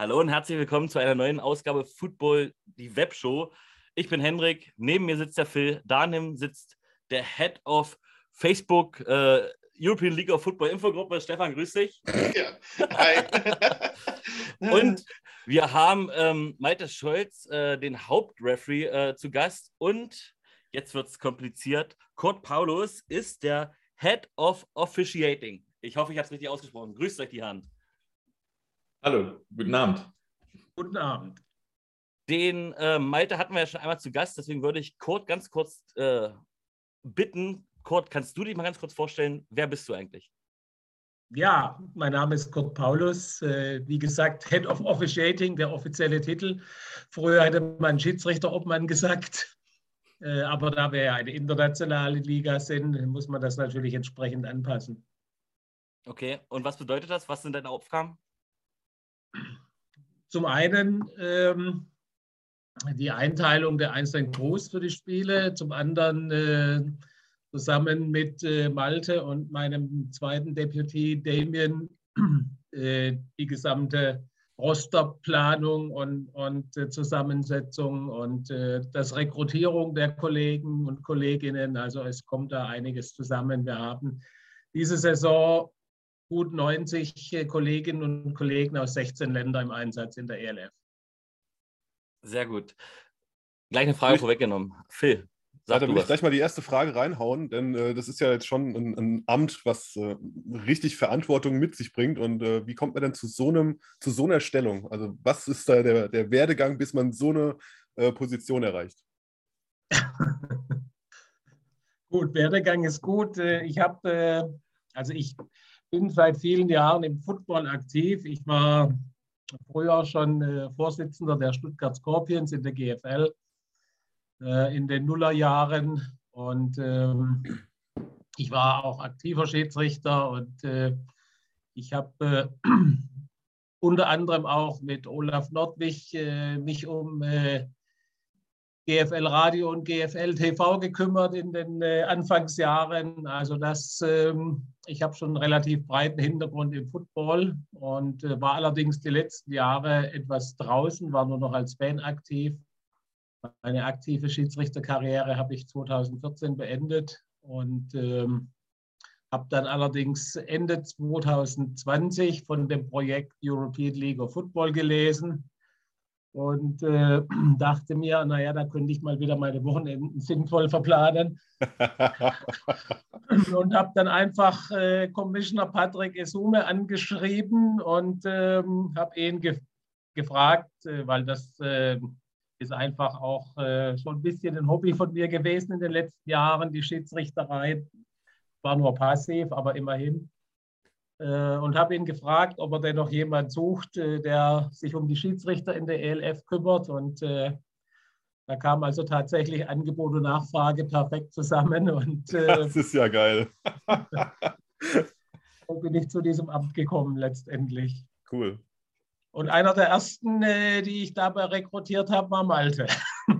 Hallo und herzlich willkommen zu einer neuen Ausgabe Football, die Webshow. Ich bin Hendrik, neben mir sitzt der Phil, daneben sitzt der Head of Facebook äh, European League of Football Infogruppe. Stefan, grüß dich. Ja, hi. und wir haben ähm, Malte Scholz, äh, den Hauptreferee, äh, zu Gast. Und jetzt wird es kompliziert. Kurt Paulus ist der Head of Officiating. Ich hoffe, ich habe es richtig ausgesprochen. Grüßt euch die Hand. Hallo, guten Abend. Guten Abend. Den äh, Malte hatten wir ja schon einmal zu Gast, deswegen würde ich Kurt ganz kurz äh, bitten. Kurt, kannst du dich mal ganz kurz vorstellen, wer bist du eigentlich? Ja, mein Name ist Kurt Paulus. Äh, wie gesagt, Head of Officiating, der offizielle Titel. Früher hätte man Schiedsrichterobmann gesagt. Äh, aber da wir ja eine internationale Liga sind, muss man das natürlich entsprechend anpassen. Okay, und was bedeutet das? Was sind deine Aufgaben? Zum einen ähm, die Einteilung der einzelnen Crews für die Spiele, zum anderen äh, zusammen mit äh, Malte und meinem zweiten Deputy Damien äh, die gesamte Rosterplanung und, und äh, Zusammensetzung und äh, das Rekrutierung der Kollegen und Kolleginnen. Also es kommt da einiges zusammen. Wir haben diese Saison gut 90 äh, Kolleginnen und Kollegen aus 16 Ländern im Einsatz in der ELF. Sehr gut. Gleich eine Frage ich, vorweggenommen. Phil. Sag dann will ich gleich mal die erste Frage reinhauen, denn äh, das ist ja jetzt schon ein, ein Amt, was äh, richtig Verantwortung mit sich bringt. Und äh, wie kommt man denn zu so, einem, zu so einer Stellung? Also, was ist da der, der Werdegang, bis man so eine äh, Position erreicht? gut, Werdegang ist gut. Äh, ich habe, äh, also ich bin seit vielen Jahren im Football aktiv. Ich war früher schon äh, Vorsitzender der Stuttgart Scorpions in der GFL äh, in den Nullerjahren und ähm, ich war auch aktiver Schiedsrichter und äh, ich habe äh, unter anderem auch mit Olaf Nordwig äh, mich um äh, GFL Radio und GFL TV gekümmert in den äh, Anfangsjahren. Also das, ähm, ich habe schon einen relativ breiten Hintergrund im Football und äh, war allerdings die letzten Jahre etwas draußen, war nur noch als Fan aktiv. Meine aktive Schiedsrichterkarriere habe ich 2014 beendet und ähm, habe dann allerdings Ende 2020 von dem Projekt European League of Football gelesen und äh, dachte mir, naja, da könnte ich mal wieder meine Wochenenden sinnvoll verplanen. und habe dann einfach äh, Commissioner Patrick Esume angeschrieben und ähm, habe ihn ge gefragt, äh, weil das äh, ist einfach auch äh, schon ein bisschen ein Hobby von mir gewesen in den letzten Jahren, die Schiedsrichterei. War nur passiv, aber immerhin. Äh, und habe ihn gefragt, ob er denn noch jemand sucht, äh, der sich um die Schiedsrichter in der ELF kümmert. Und äh, da kam also tatsächlich Angebot und Nachfrage perfekt zusammen. Und, das ist ja geil. so bin ich zu diesem Amt gekommen letztendlich. Cool. Und einer der ersten, die ich dabei rekrutiert habe, war Malte.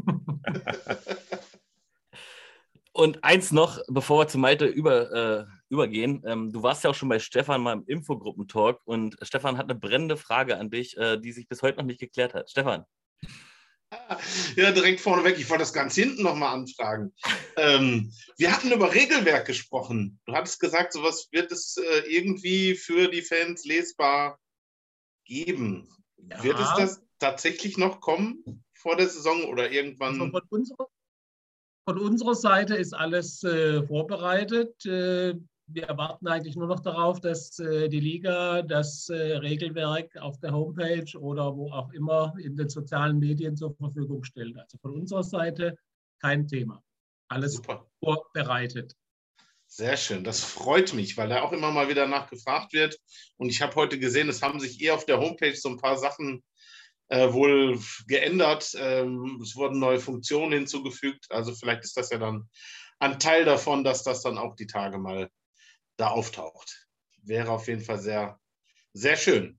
Und eins noch, bevor wir zu Malte über, übergehen. Ähm, du warst ja auch schon bei Stefan mal im Infogruppentalk und Stefan hat eine brennende Frage an dich, äh, die sich bis heute noch nicht geklärt hat. Stefan. Ja, direkt vorneweg. Ich wollte das ganz hinten nochmal anfragen. Ähm, wir hatten über Regelwerk gesprochen. Du hattest gesagt, sowas wird es äh, irgendwie für die Fans lesbar geben. Ja. Wird es das tatsächlich noch kommen vor der Saison oder irgendwann? Also von, unserer, von unserer Seite ist alles äh, vorbereitet. Äh, wir erwarten eigentlich nur noch darauf, dass äh, die Liga das äh, Regelwerk auf der Homepage oder wo auch immer in den sozialen Medien zur Verfügung stellt. Also von unserer Seite kein Thema. Alles Super. vorbereitet. Sehr schön, das freut mich, weil da auch immer mal wieder nachgefragt wird. Und ich habe heute gesehen, es haben sich eher auf der Homepage so ein paar Sachen äh, wohl geändert. Ähm, es wurden neue Funktionen hinzugefügt. Also vielleicht ist das ja dann ein Teil davon, dass das dann auch die Tage mal da auftaucht. Wäre auf jeden Fall sehr, sehr schön.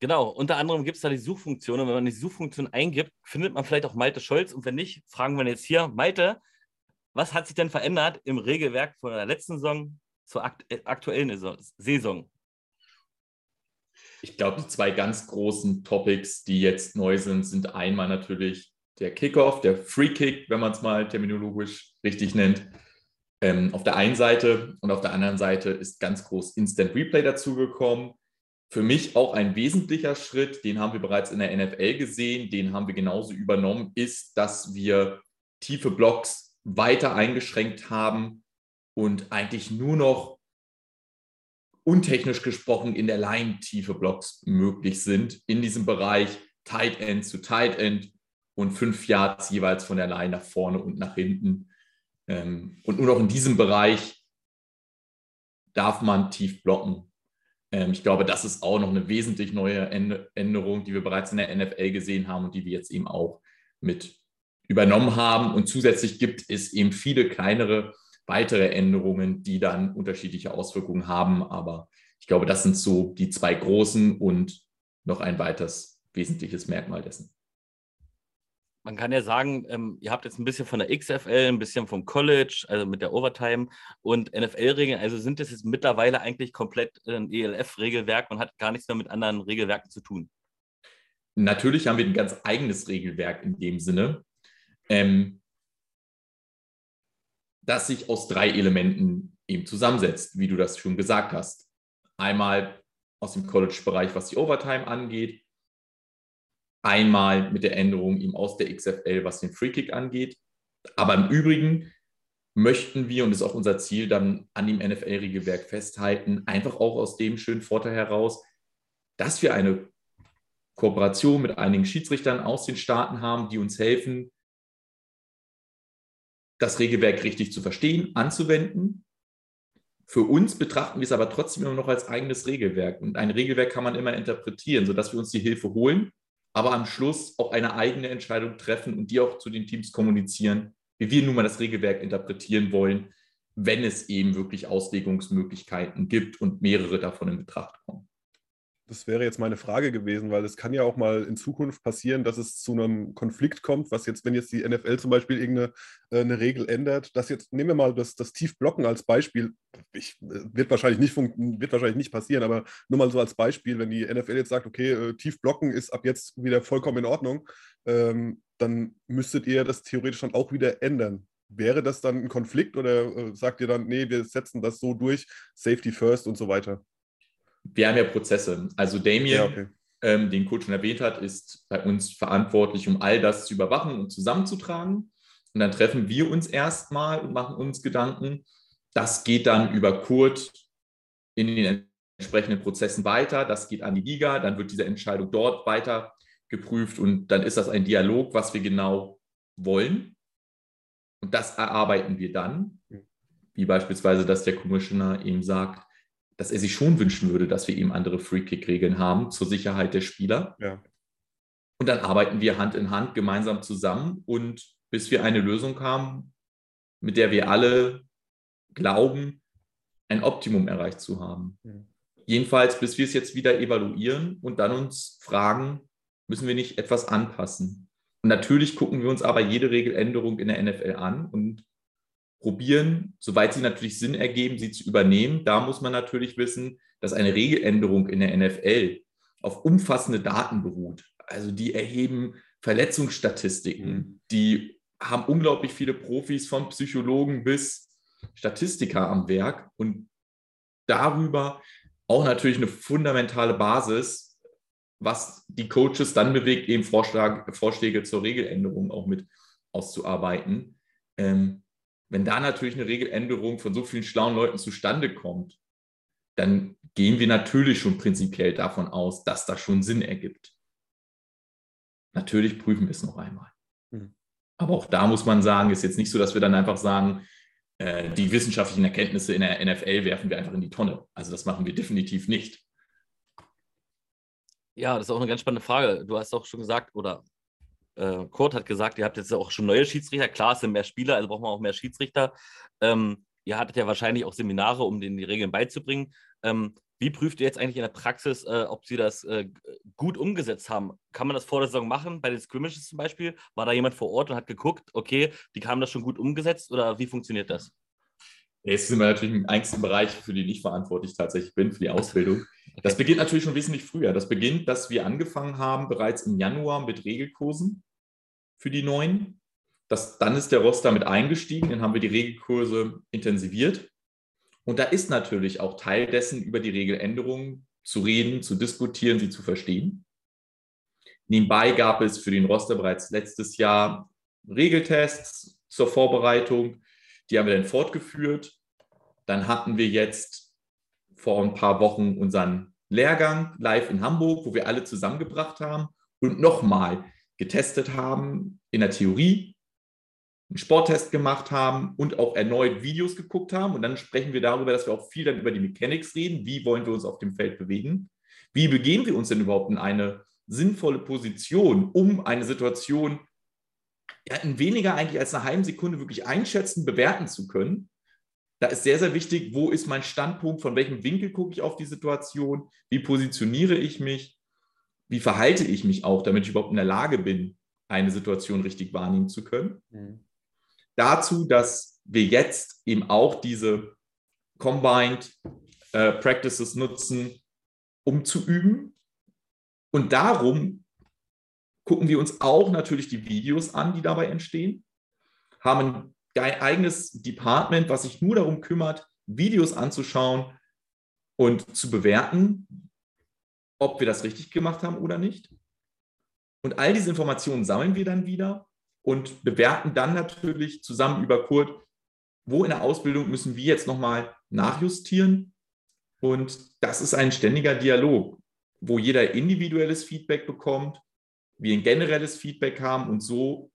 Genau, unter anderem gibt es da die Suchfunktion. Und wenn man die Suchfunktion eingibt, findet man vielleicht auch Malte Scholz. Und wenn nicht, fragen wir jetzt hier, Malte, was hat sich denn verändert im Regelwerk von der letzten Saison zur aktuellen Saison? Ich glaube, die zwei ganz großen Topics, die jetzt neu sind, sind einmal natürlich der Kickoff, der Free Kick, wenn man es mal terminologisch richtig nennt. Ähm, auf der einen Seite und auf der anderen Seite ist ganz groß Instant Replay dazugekommen. Für mich auch ein wesentlicher Schritt, den haben wir bereits in der NFL gesehen, den haben wir genauso übernommen, ist, dass wir tiefe Blocks weiter eingeschränkt haben und eigentlich nur noch untechnisch gesprochen in der Line tiefe Blocks möglich sind in diesem Bereich Tight End zu Tight End und fünf Yards jeweils von der Line nach vorne und nach hinten. Ähm, und nur noch in diesem Bereich darf man tief blocken. Ähm, ich glaube, das ist auch noch eine wesentlich neue Änderung, die wir bereits in der NFL gesehen haben und die wir jetzt eben auch mit übernommen haben. Und zusätzlich gibt es eben viele kleinere weitere Änderungen, die dann unterschiedliche Auswirkungen haben. Aber ich glaube, das sind so die zwei großen und noch ein weiteres wesentliches Merkmal dessen man kann ja sagen, ähm, ihr habt jetzt ein bisschen von der XFL, ein bisschen vom College, also mit der Overtime und NFL-Regeln. Also sind das jetzt mittlerweile eigentlich komplett ein ELF-Regelwerk und hat gar nichts mehr mit anderen Regelwerken zu tun? Natürlich haben wir ein ganz eigenes Regelwerk in dem Sinne, ähm, das sich aus drei Elementen eben zusammensetzt, wie du das schon gesagt hast. Einmal aus dem College-Bereich, was die Overtime angeht, Einmal mit der Änderung ihm aus der XFL, was den Freekick angeht. Aber im Übrigen möchten wir, und das ist auch unser Ziel, dann an dem NFL-Regelwerk festhalten, einfach auch aus dem schönen Vorteil heraus, dass wir eine Kooperation mit einigen Schiedsrichtern aus den Staaten haben, die uns helfen, das Regelwerk richtig zu verstehen, anzuwenden. Für uns betrachten wir es aber trotzdem immer noch als eigenes Regelwerk. Und ein Regelwerk kann man immer interpretieren, sodass wir uns die Hilfe holen aber am Schluss auch eine eigene Entscheidung treffen und die auch zu den Teams kommunizieren, wie wir nun mal das Regelwerk interpretieren wollen, wenn es eben wirklich Auslegungsmöglichkeiten gibt und mehrere davon in Betracht kommen. Das wäre jetzt meine Frage gewesen, weil es kann ja auch mal in Zukunft passieren, dass es zu einem Konflikt kommt, was jetzt, wenn jetzt die NFL zum Beispiel irgendeine äh, eine Regel ändert, dass jetzt, nehmen wir mal das, das Tiefblocken als Beispiel, ich, äh, wird, wahrscheinlich nicht wird wahrscheinlich nicht passieren, aber nur mal so als Beispiel, wenn die NFL jetzt sagt, okay, äh, Tiefblocken ist ab jetzt wieder vollkommen in Ordnung, ähm, dann müsstet ihr das theoretisch dann auch wieder ändern. Wäre das dann ein Konflikt oder äh, sagt ihr dann, nee, wir setzen das so durch, Safety First und so weiter? Wir haben ja Prozesse. Also Damien, ja, okay. ähm, den Coach schon erwähnt hat, ist bei uns verantwortlich, um all das zu überwachen und zusammenzutragen. Und dann treffen wir uns erstmal und machen uns Gedanken. Das geht dann über Kurt in den entsprechenden Prozessen weiter. Das geht an die Liga. Dann wird diese Entscheidung dort weiter geprüft. Und dann ist das ein Dialog, was wir genau wollen. Und das erarbeiten wir dann. Wie beispielsweise, dass der Commissioner eben sagt, dass er sich schon wünschen würde, dass wir ihm andere Free-Kick-Regeln haben zur Sicherheit der Spieler. Ja. Und dann arbeiten wir Hand in Hand gemeinsam zusammen und bis wir eine Lösung haben, mit der wir alle glauben, ein Optimum erreicht zu haben. Ja. Jedenfalls, bis wir es jetzt wieder evaluieren und dann uns fragen, müssen wir nicht etwas anpassen. Und natürlich gucken wir uns aber jede Regeländerung in der NFL an und probieren, soweit sie natürlich Sinn ergeben, sie zu übernehmen. Da muss man natürlich wissen, dass eine Regeländerung in der NFL auf umfassende Daten beruht. Also die erheben Verletzungsstatistiken, mhm. die haben unglaublich viele Profis von Psychologen bis Statistiker am Werk und darüber auch natürlich eine fundamentale Basis, was die Coaches dann bewegt, eben Vorschlag, Vorschläge zur Regeländerung auch mit auszuarbeiten. Ähm, wenn da natürlich eine Regeländerung von so vielen schlauen Leuten zustande kommt, dann gehen wir natürlich schon prinzipiell davon aus, dass das schon Sinn ergibt. Natürlich prüfen wir es noch einmal. Mhm. Aber auch da muss man sagen, ist jetzt nicht so, dass wir dann einfach sagen, äh, die wissenschaftlichen Erkenntnisse in der NFL werfen wir einfach in die Tonne. Also das machen wir definitiv nicht. Ja, das ist auch eine ganz spannende Frage. Du hast auch schon gesagt, oder äh, Kurt hat gesagt, ihr habt jetzt auch schon neue Schiedsrichter. Klar, es sind mehr Spieler, also braucht man auch mehr Schiedsrichter. Ähm, ihr hattet ja wahrscheinlich auch Seminare, um denen die Regeln beizubringen. Ähm, wie prüft ihr jetzt eigentlich in der Praxis, äh, ob sie das äh, gut umgesetzt haben? Kann man das vor der Saison machen, bei den Scrimmages zum Beispiel? War da jemand vor Ort und hat geguckt, okay, die haben das schon gut umgesetzt oder wie funktioniert das? Jetzt sind wir natürlich im engsten Bereich, für den ich verantwortlich tatsächlich bin, für die Ausbildung. Das beginnt natürlich schon wesentlich früher. Das beginnt, dass wir angefangen haben bereits im Januar mit Regelkursen für die Neuen. Das, dann ist der Roster mit eingestiegen, dann haben wir die Regelkurse intensiviert. Und da ist natürlich auch Teil dessen, über die Regeländerungen zu reden, zu diskutieren, sie zu verstehen. Nebenbei gab es für den Roster bereits letztes Jahr Regeltests zur Vorbereitung. Die haben wir dann fortgeführt. Dann hatten wir jetzt vor ein paar Wochen unseren Lehrgang live in Hamburg, wo wir alle zusammengebracht haben und nochmal getestet haben in der Theorie, einen Sporttest gemacht haben und auch erneut Videos geguckt haben. Und dann sprechen wir darüber, dass wir auch viel dann über die Mechanics reden. Wie wollen wir uns auf dem Feld bewegen? Wie begeben wir uns denn überhaupt in eine sinnvolle Position, um eine Situation ja, in weniger eigentlich als eine halben Sekunde wirklich einschätzen, bewerten zu können? Da ist sehr, sehr wichtig, wo ist mein Standpunkt, von welchem Winkel gucke ich auf die Situation, wie positioniere ich mich, wie verhalte ich mich auch, damit ich überhaupt in der Lage bin, eine Situation richtig wahrnehmen zu können. Mhm dazu, dass wir jetzt eben auch diese Combined äh, Practices nutzen, um zu üben. Und darum gucken wir uns auch natürlich die Videos an, die dabei entstehen, haben eigenes Department, was sich nur darum kümmert, Videos anzuschauen und zu bewerten, ob wir das richtig gemacht haben oder nicht. Und all diese Informationen sammeln wir dann wieder und bewerten dann natürlich zusammen über Kurt, wo in der Ausbildung müssen wir jetzt nochmal nachjustieren. Und das ist ein ständiger Dialog, wo jeder individuelles Feedback bekommt, wir ein generelles Feedback haben und so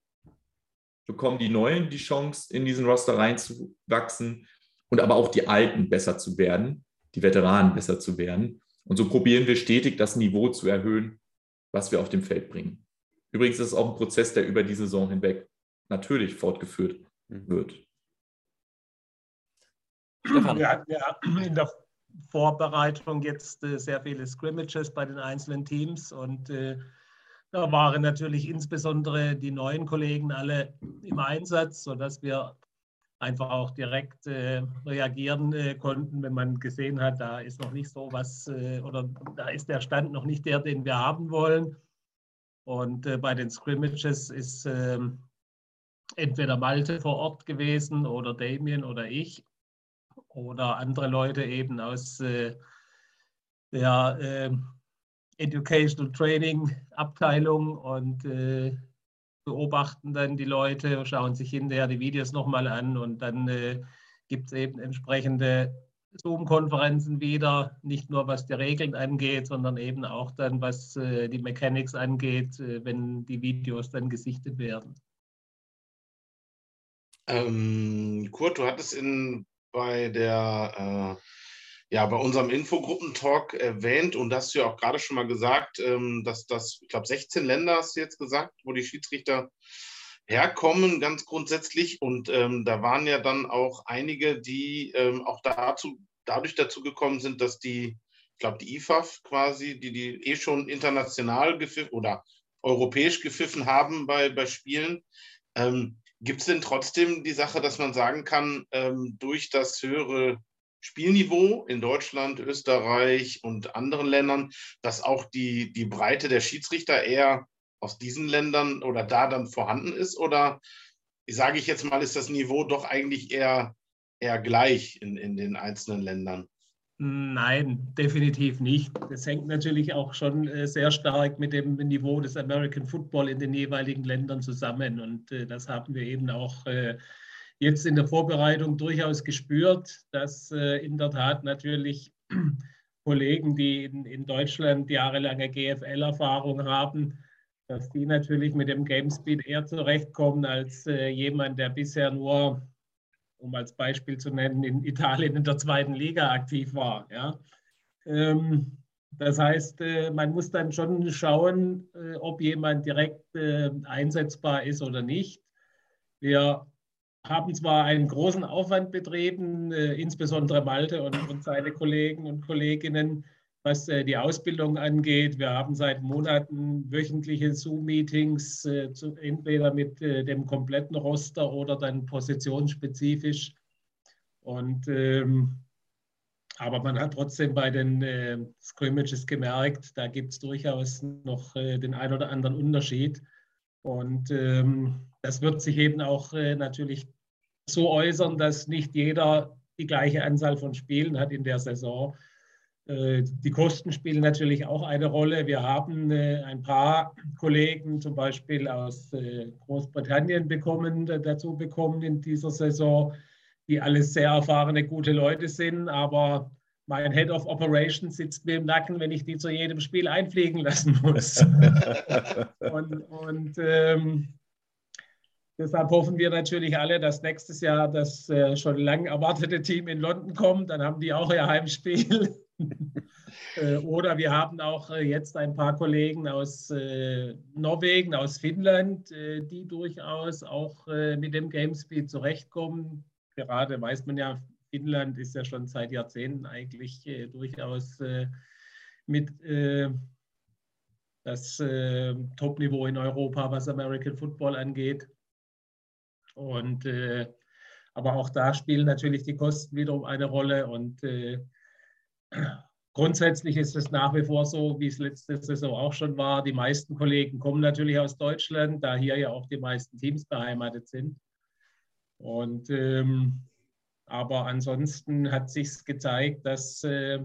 bekommen die Neuen die Chance, in diesen Roster reinzuwachsen und aber auch die Alten besser zu werden, die Veteranen besser zu werden. Und so probieren wir stetig das Niveau zu erhöhen, was wir auf dem Feld bringen. Übrigens ist es auch ein Prozess, der über die Saison hinweg natürlich fortgeführt mhm. wird. Stefan. Wir hatten ja in der Vorbereitung jetzt äh, sehr viele Scrimmages bei den einzelnen Teams und äh, da waren natürlich insbesondere die neuen Kollegen alle im Einsatz, sodass wir einfach auch direkt äh, reagieren äh, konnten, wenn man gesehen hat, da ist noch nicht so was äh, oder da ist der Stand noch nicht der, den wir haben wollen. Und äh, bei den Scrimmages ist äh, entweder Malte vor Ort gewesen oder Damien oder ich oder andere Leute eben aus äh, der ähm, Educational Training Abteilung und äh, beobachten dann die Leute, schauen sich hinterher die Videos nochmal an und dann äh, gibt es eben entsprechende Zoom-Konferenzen wieder, nicht nur was die Regeln angeht, sondern eben auch dann, was äh, die Mechanics angeht, äh, wenn die Videos dann gesichtet werden. Ähm, Kurt, du hattest in, bei der äh, ja, bei unserem Infogruppentalk erwähnt und hast du ja auch gerade schon mal gesagt, ähm, dass das, ich glaube, 16 Länder hast du jetzt gesagt, wo die Schiedsrichter herkommen, ganz grundsätzlich. Und ähm, da waren ja dann auch einige, die ähm, auch dazu, dadurch dazu gekommen sind, dass die, ich glaube, die IFAF quasi, die die eh schon international gepfiffen oder europäisch gepfiffen haben bei, bei Spielen. Ähm, Gibt es denn trotzdem die Sache, dass man sagen kann, ähm, durch das höhere Spielniveau in Deutschland, Österreich und anderen Ländern, dass auch die, die Breite der Schiedsrichter eher aus diesen Ländern oder da dann vorhanden ist? Oder sage ich jetzt mal, ist das Niveau doch eigentlich eher, eher gleich in, in den einzelnen Ländern? Nein, definitiv nicht. Das hängt natürlich auch schon äh, sehr stark mit dem Niveau des American Football in den jeweiligen Ländern zusammen. Und äh, das haben wir eben auch äh, jetzt in der Vorbereitung durchaus gespürt, dass in der Tat natürlich Kollegen, die in, in Deutschland jahrelange GFL-Erfahrung haben, dass die natürlich mit dem Gamespeed eher zurechtkommen als äh, jemand, der bisher nur, um als Beispiel zu nennen, in Italien in der zweiten Liga aktiv war. Ja? Ähm, das heißt, äh, man muss dann schon schauen, äh, ob jemand direkt äh, einsetzbar ist oder nicht. Wir haben zwar einen großen Aufwand betrieben, äh, insbesondere Malte und, und seine Kollegen und Kolleginnen, was äh, die Ausbildung angeht. Wir haben seit Monaten wöchentliche Zoom-Meetings, äh, entweder mit dem kompletten Roster oder dann positionsspezifisch. Und ähm, aber man hat trotzdem bei den äh, Scrimmages gemerkt, da gibt es durchaus noch äh, den ein oder anderen Unterschied. Und ähm, das wird sich eben auch äh, natürlich so äußern, dass nicht jeder die gleiche Anzahl von Spielen hat in der Saison. Äh, die Kosten spielen natürlich auch eine Rolle. Wir haben äh, ein paar Kollegen zum Beispiel aus äh, Großbritannien bekommen, dazu bekommen in dieser Saison, die alles sehr erfahrene, gute Leute sind. Aber mein Head of Operations sitzt mir im Nacken, wenn ich die zu jedem Spiel einfliegen lassen muss. und, und ähm, deshalb hoffen wir natürlich alle, dass nächstes Jahr das äh, schon lang erwartete Team in London kommt. Dann haben die auch ihr Heimspiel. Äh, oder wir haben auch äh, jetzt ein paar Kollegen aus äh, Norwegen, aus Finnland, die durchaus auch mit dem Gamespeed zurechtkommen. Gerade weiß man ja, Finnland ist ja schon seit Jahrzehnten eigentlich durchaus mit das Top-Niveau in Europa, was American Football angeht. Und aber auch da spielen natürlich die Kosten wiederum eine Rolle und Grundsätzlich ist es nach wie vor so, wie es letzte Saison auch schon war. Die meisten Kollegen kommen natürlich aus Deutschland, da hier ja auch die meisten Teams beheimatet sind. Und, ähm, aber ansonsten hat sich gezeigt, dass äh,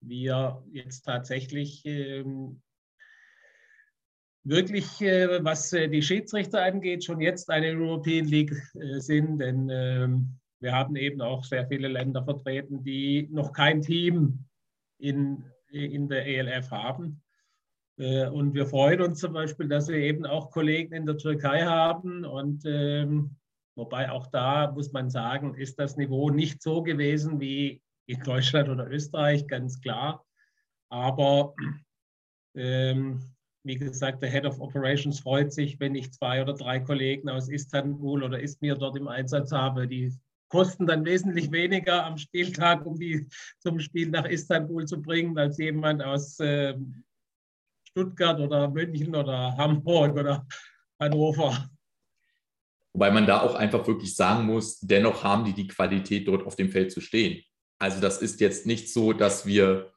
wir jetzt tatsächlich ähm, wirklich, äh, was äh, die Schiedsrichter angeht, schon jetzt eine European League äh, sind. Denn ähm, wir haben eben auch sehr viele Länder vertreten, die noch kein Team in, in der ELF haben. Äh, und wir freuen uns zum Beispiel, dass wir eben auch Kollegen in der Türkei haben. Und ähm, wobei auch da muss man sagen, ist das Niveau nicht so gewesen wie in Deutschland oder Österreich, ganz klar. Aber ähm, wie gesagt, der Head of Operations freut sich, wenn ich zwei oder drei Kollegen aus Istanbul oder Izmir dort im Einsatz habe, die kosten dann wesentlich weniger am Spieltag, um die zum Spiel nach Istanbul zu bringen, als jemand aus äh, Stuttgart oder München oder Hamburg oder Hannover. Wobei man da auch einfach wirklich sagen muss, dennoch haben die die Qualität, dort auf dem Feld zu stehen. Also das ist jetzt nicht so, dass wir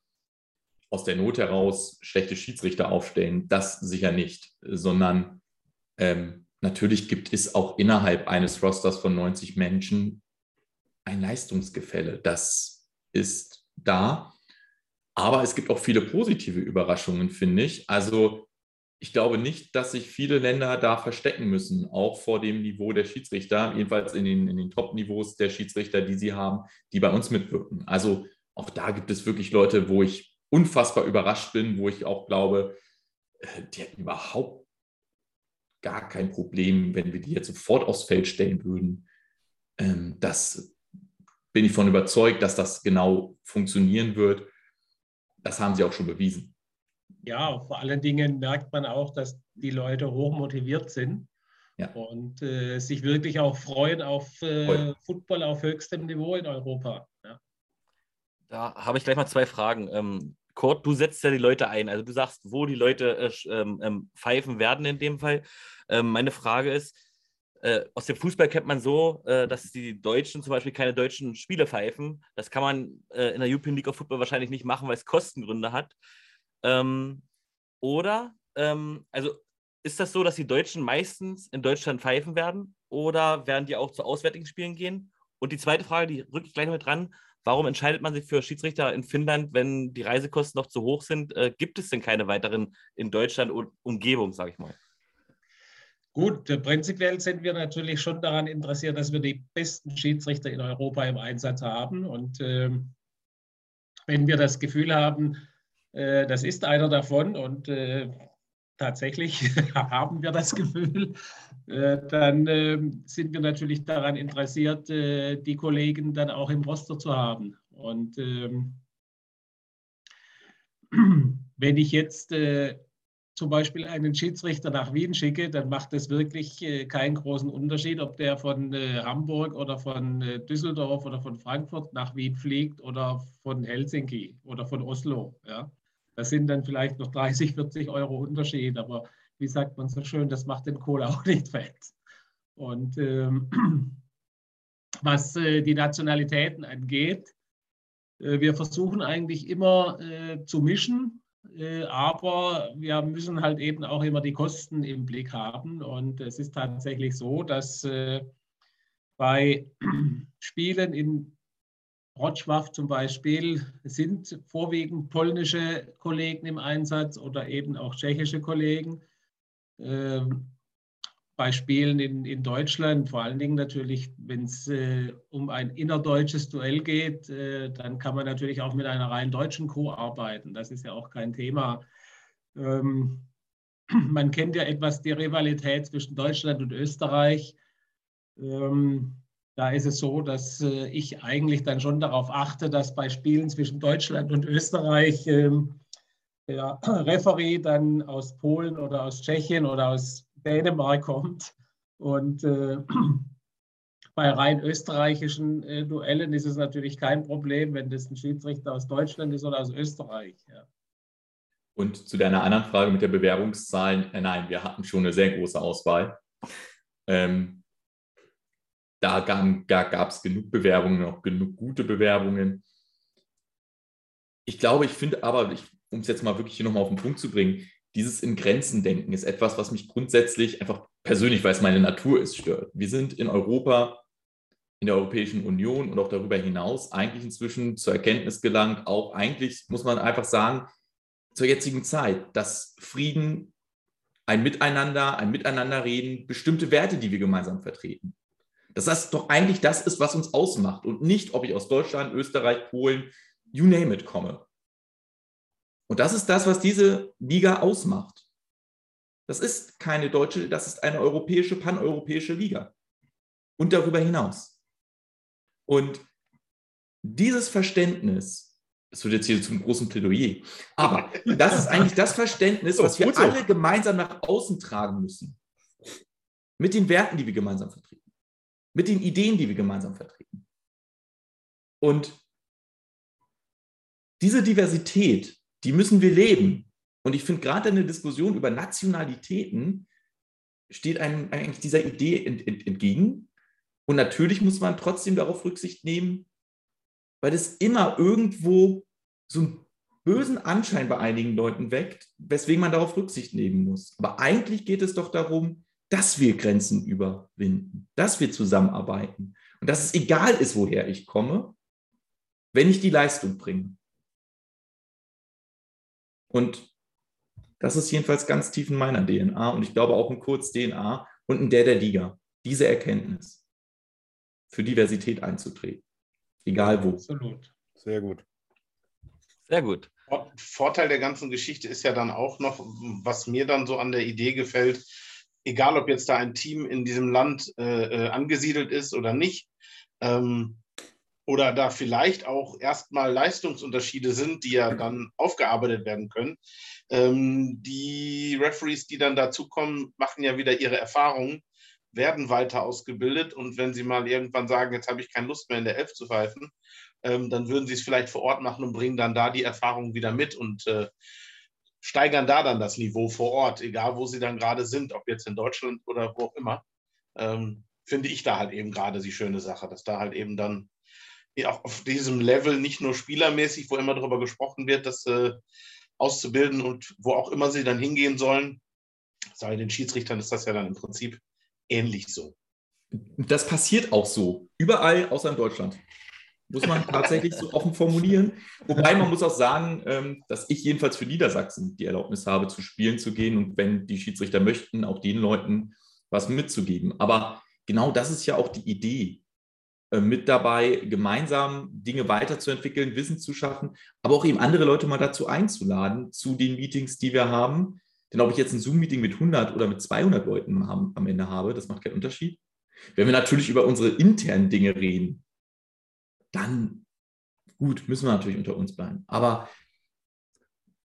aus der Not heraus schlechte Schiedsrichter aufstellen. Das sicher nicht, sondern ähm, natürlich gibt es auch innerhalb eines Rosters von 90 Menschen ein Leistungsgefälle. Das ist da. Aber es gibt auch viele positive Überraschungen, finde ich. Also ich glaube nicht, dass sich viele Länder da verstecken müssen, auch vor dem Niveau der Schiedsrichter, jedenfalls in den, in den Top-Niveaus der Schiedsrichter, die sie haben, die bei uns mitwirken. Also auch da gibt es wirklich Leute, wo ich unfassbar überrascht bin, wo ich auch glaube, äh, die hätten überhaupt gar kein Problem, wenn wir die jetzt sofort aufs Feld stellen würden. Ähm, das bin ich von überzeugt, dass das genau funktionieren wird. Das haben sie auch schon bewiesen. Ja, vor allen Dingen merkt man auch, dass die Leute hoch motiviert sind ja. und äh, sich wirklich auch freuen auf äh, Football auf höchstem Niveau in Europa. Ja. Da habe ich gleich mal zwei Fragen. Ähm, Kurt, du setzt ja die Leute ein. Also du sagst, wo die Leute äh, ähm, ähm, pfeifen werden in dem Fall. Ähm, meine Frage ist, äh, aus dem Fußball kennt man so, äh, dass die Deutschen zum Beispiel keine deutschen Spiele pfeifen. Das kann man äh, in der European League of Football wahrscheinlich nicht machen, weil es Kostengründe hat. Ähm, oder, ähm, also ist das so, dass die Deutschen meistens in Deutschland pfeifen werden oder werden die auch zu auswärtigen Spielen gehen? Und die zweite Frage, die rücke ich gleich noch mit dran. Warum entscheidet man sich für Schiedsrichter in Finnland, wenn die Reisekosten noch zu hoch sind? Äh, gibt es denn keine weiteren in Deutschland und Umgebung, sage ich mal? Gut, prinzipiell sind wir natürlich schon daran interessiert, dass wir die besten Schiedsrichter in Europa im Einsatz haben. Und äh, wenn wir das Gefühl haben, äh, das ist einer davon und äh, tatsächlich haben wir das Gefühl, äh, dann ähm, sind wir natürlich daran interessiert, äh, die Kollegen dann auch im Roster zu haben. Und ähm, wenn ich jetzt äh, zum Beispiel einen Schiedsrichter nach Wien schicke, dann macht es wirklich äh, keinen großen Unterschied, ob der von äh, Hamburg oder von äh, Düsseldorf oder von Frankfurt nach Wien fliegt oder von Helsinki oder von Oslo. Ja. Das sind dann vielleicht noch 30, 40 Euro Unterschied, aber wie sagt man so schön, das macht den Kohl auch nicht fett. Und ähm, was äh, die Nationalitäten angeht. Äh, wir versuchen eigentlich immer äh, zu mischen, äh, aber wir müssen halt eben auch immer die Kosten im Blick haben. Und es ist tatsächlich so, dass äh, bei Spielen in Rotschwach zum Beispiel sind vorwiegend polnische Kollegen im Einsatz oder eben auch tschechische Kollegen. Ähm, bei Spielen in, in Deutschland, vor allen Dingen natürlich, wenn es äh, um ein innerdeutsches Duell geht, äh, dann kann man natürlich auch mit einer rein deutschen Crew arbeiten. Das ist ja auch kein Thema. Ähm, man kennt ja etwas die Rivalität zwischen Deutschland und Österreich. Ähm, da ist es so, dass äh, ich eigentlich dann schon darauf achte, dass bei Spielen zwischen Deutschland und Österreich ähm, der Referee dann aus Polen oder aus Tschechien oder aus Dänemark kommt. Und äh, bei rein österreichischen äh, Duellen ist es natürlich kein Problem, wenn das ein Schiedsrichter aus Deutschland ist oder aus Österreich. Und zu deiner anderen Frage mit der Bewerbungszahlen, nein, wir hatten schon eine sehr große Auswahl. Ähm, da gab es genug Bewerbungen, auch genug gute Bewerbungen. Ich glaube, ich finde aber, um es jetzt mal wirklich hier nochmal auf den Punkt zu bringen, dieses in Grenzen denken ist etwas, was mich grundsätzlich einfach persönlich, weil es meine Natur ist, stört. Wir sind in Europa, in der Europäischen Union und auch darüber hinaus eigentlich inzwischen zur Erkenntnis gelangt, auch eigentlich muss man einfach sagen, zur jetzigen Zeit, dass Frieden, ein Miteinander, ein Miteinanderreden, bestimmte Werte, die wir gemeinsam vertreten, dass das doch eigentlich das ist, was uns ausmacht und nicht, ob ich aus Deutschland, Österreich, Polen, you name it komme. Und das ist das, was diese Liga ausmacht. Das ist keine deutsche, das ist eine europäische, paneuropäische Liga. Und darüber hinaus. Und dieses Verständnis, das wird jetzt hier zum großen Plädoyer, aber das ist eigentlich das Verständnis, was wir alle gemeinsam nach außen tragen müssen. Mit den Werten, die wir gemeinsam vertreten. Mit den Ideen, die wir gemeinsam vertreten. Und diese Diversität die müssen wir leben. Und ich finde, gerade in der Diskussion über Nationalitäten steht einem eigentlich dieser Idee ent, ent, entgegen. Und natürlich muss man trotzdem darauf Rücksicht nehmen, weil es immer irgendwo so einen bösen Anschein bei einigen Leuten weckt, weswegen man darauf Rücksicht nehmen muss. Aber eigentlich geht es doch darum, dass wir Grenzen überwinden, dass wir zusammenarbeiten und dass es egal ist, woher ich komme, wenn ich die Leistung bringe. Und das ist jedenfalls ganz tief in meiner DNA und ich glaube auch in Kurz DNA und in der der Liga. Diese Erkenntnis für Diversität einzutreten. Egal wo. Absolut. Sehr gut. Sehr gut. Vorteil der ganzen Geschichte ist ja dann auch noch, was mir dann so an der Idee gefällt, egal ob jetzt da ein Team in diesem Land äh, äh angesiedelt ist oder nicht, ähm, oder da vielleicht auch erstmal Leistungsunterschiede sind, die ja dann aufgearbeitet werden können. Ähm, die Referees, die dann dazukommen, machen ja wieder ihre Erfahrungen, werden weiter ausgebildet und wenn sie mal irgendwann sagen, jetzt habe ich keine Lust mehr in der Elf zu pfeifen, ähm, dann würden sie es vielleicht vor Ort machen und bringen dann da die Erfahrungen wieder mit und äh, steigern da dann das Niveau vor Ort, egal wo sie dann gerade sind, ob jetzt in Deutschland oder wo auch immer. Ähm, finde ich da halt eben gerade die schöne Sache, dass da halt eben dann auch auf diesem Level nicht nur spielermäßig, wo immer darüber gesprochen wird, das äh, auszubilden und wo auch immer sie dann hingehen sollen. Sei den Schiedsrichtern ist das ja dann im Prinzip ähnlich so. Das passiert auch so, überall außer in Deutschland. Muss man tatsächlich so offen formulieren. Wobei man muss auch sagen, ähm, dass ich jedenfalls für Niedersachsen die Erlaubnis habe, zu spielen zu gehen und wenn die Schiedsrichter möchten, auch den Leuten was mitzugeben. Aber genau das ist ja auch die Idee äh, mit dabei, gemeinsam Dinge weiterzuentwickeln, Wissen zu schaffen, aber auch eben andere Leute mal dazu einzuladen, zu den Meetings, die wir haben. Denn ob ich jetzt ein Zoom-Meeting mit 100 oder mit 200 Leuten am Ende habe, das macht keinen Unterschied. Wenn wir natürlich über unsere internen Dinge reden, dann gut, müssen wir natürlich unter uns bleiben. Aber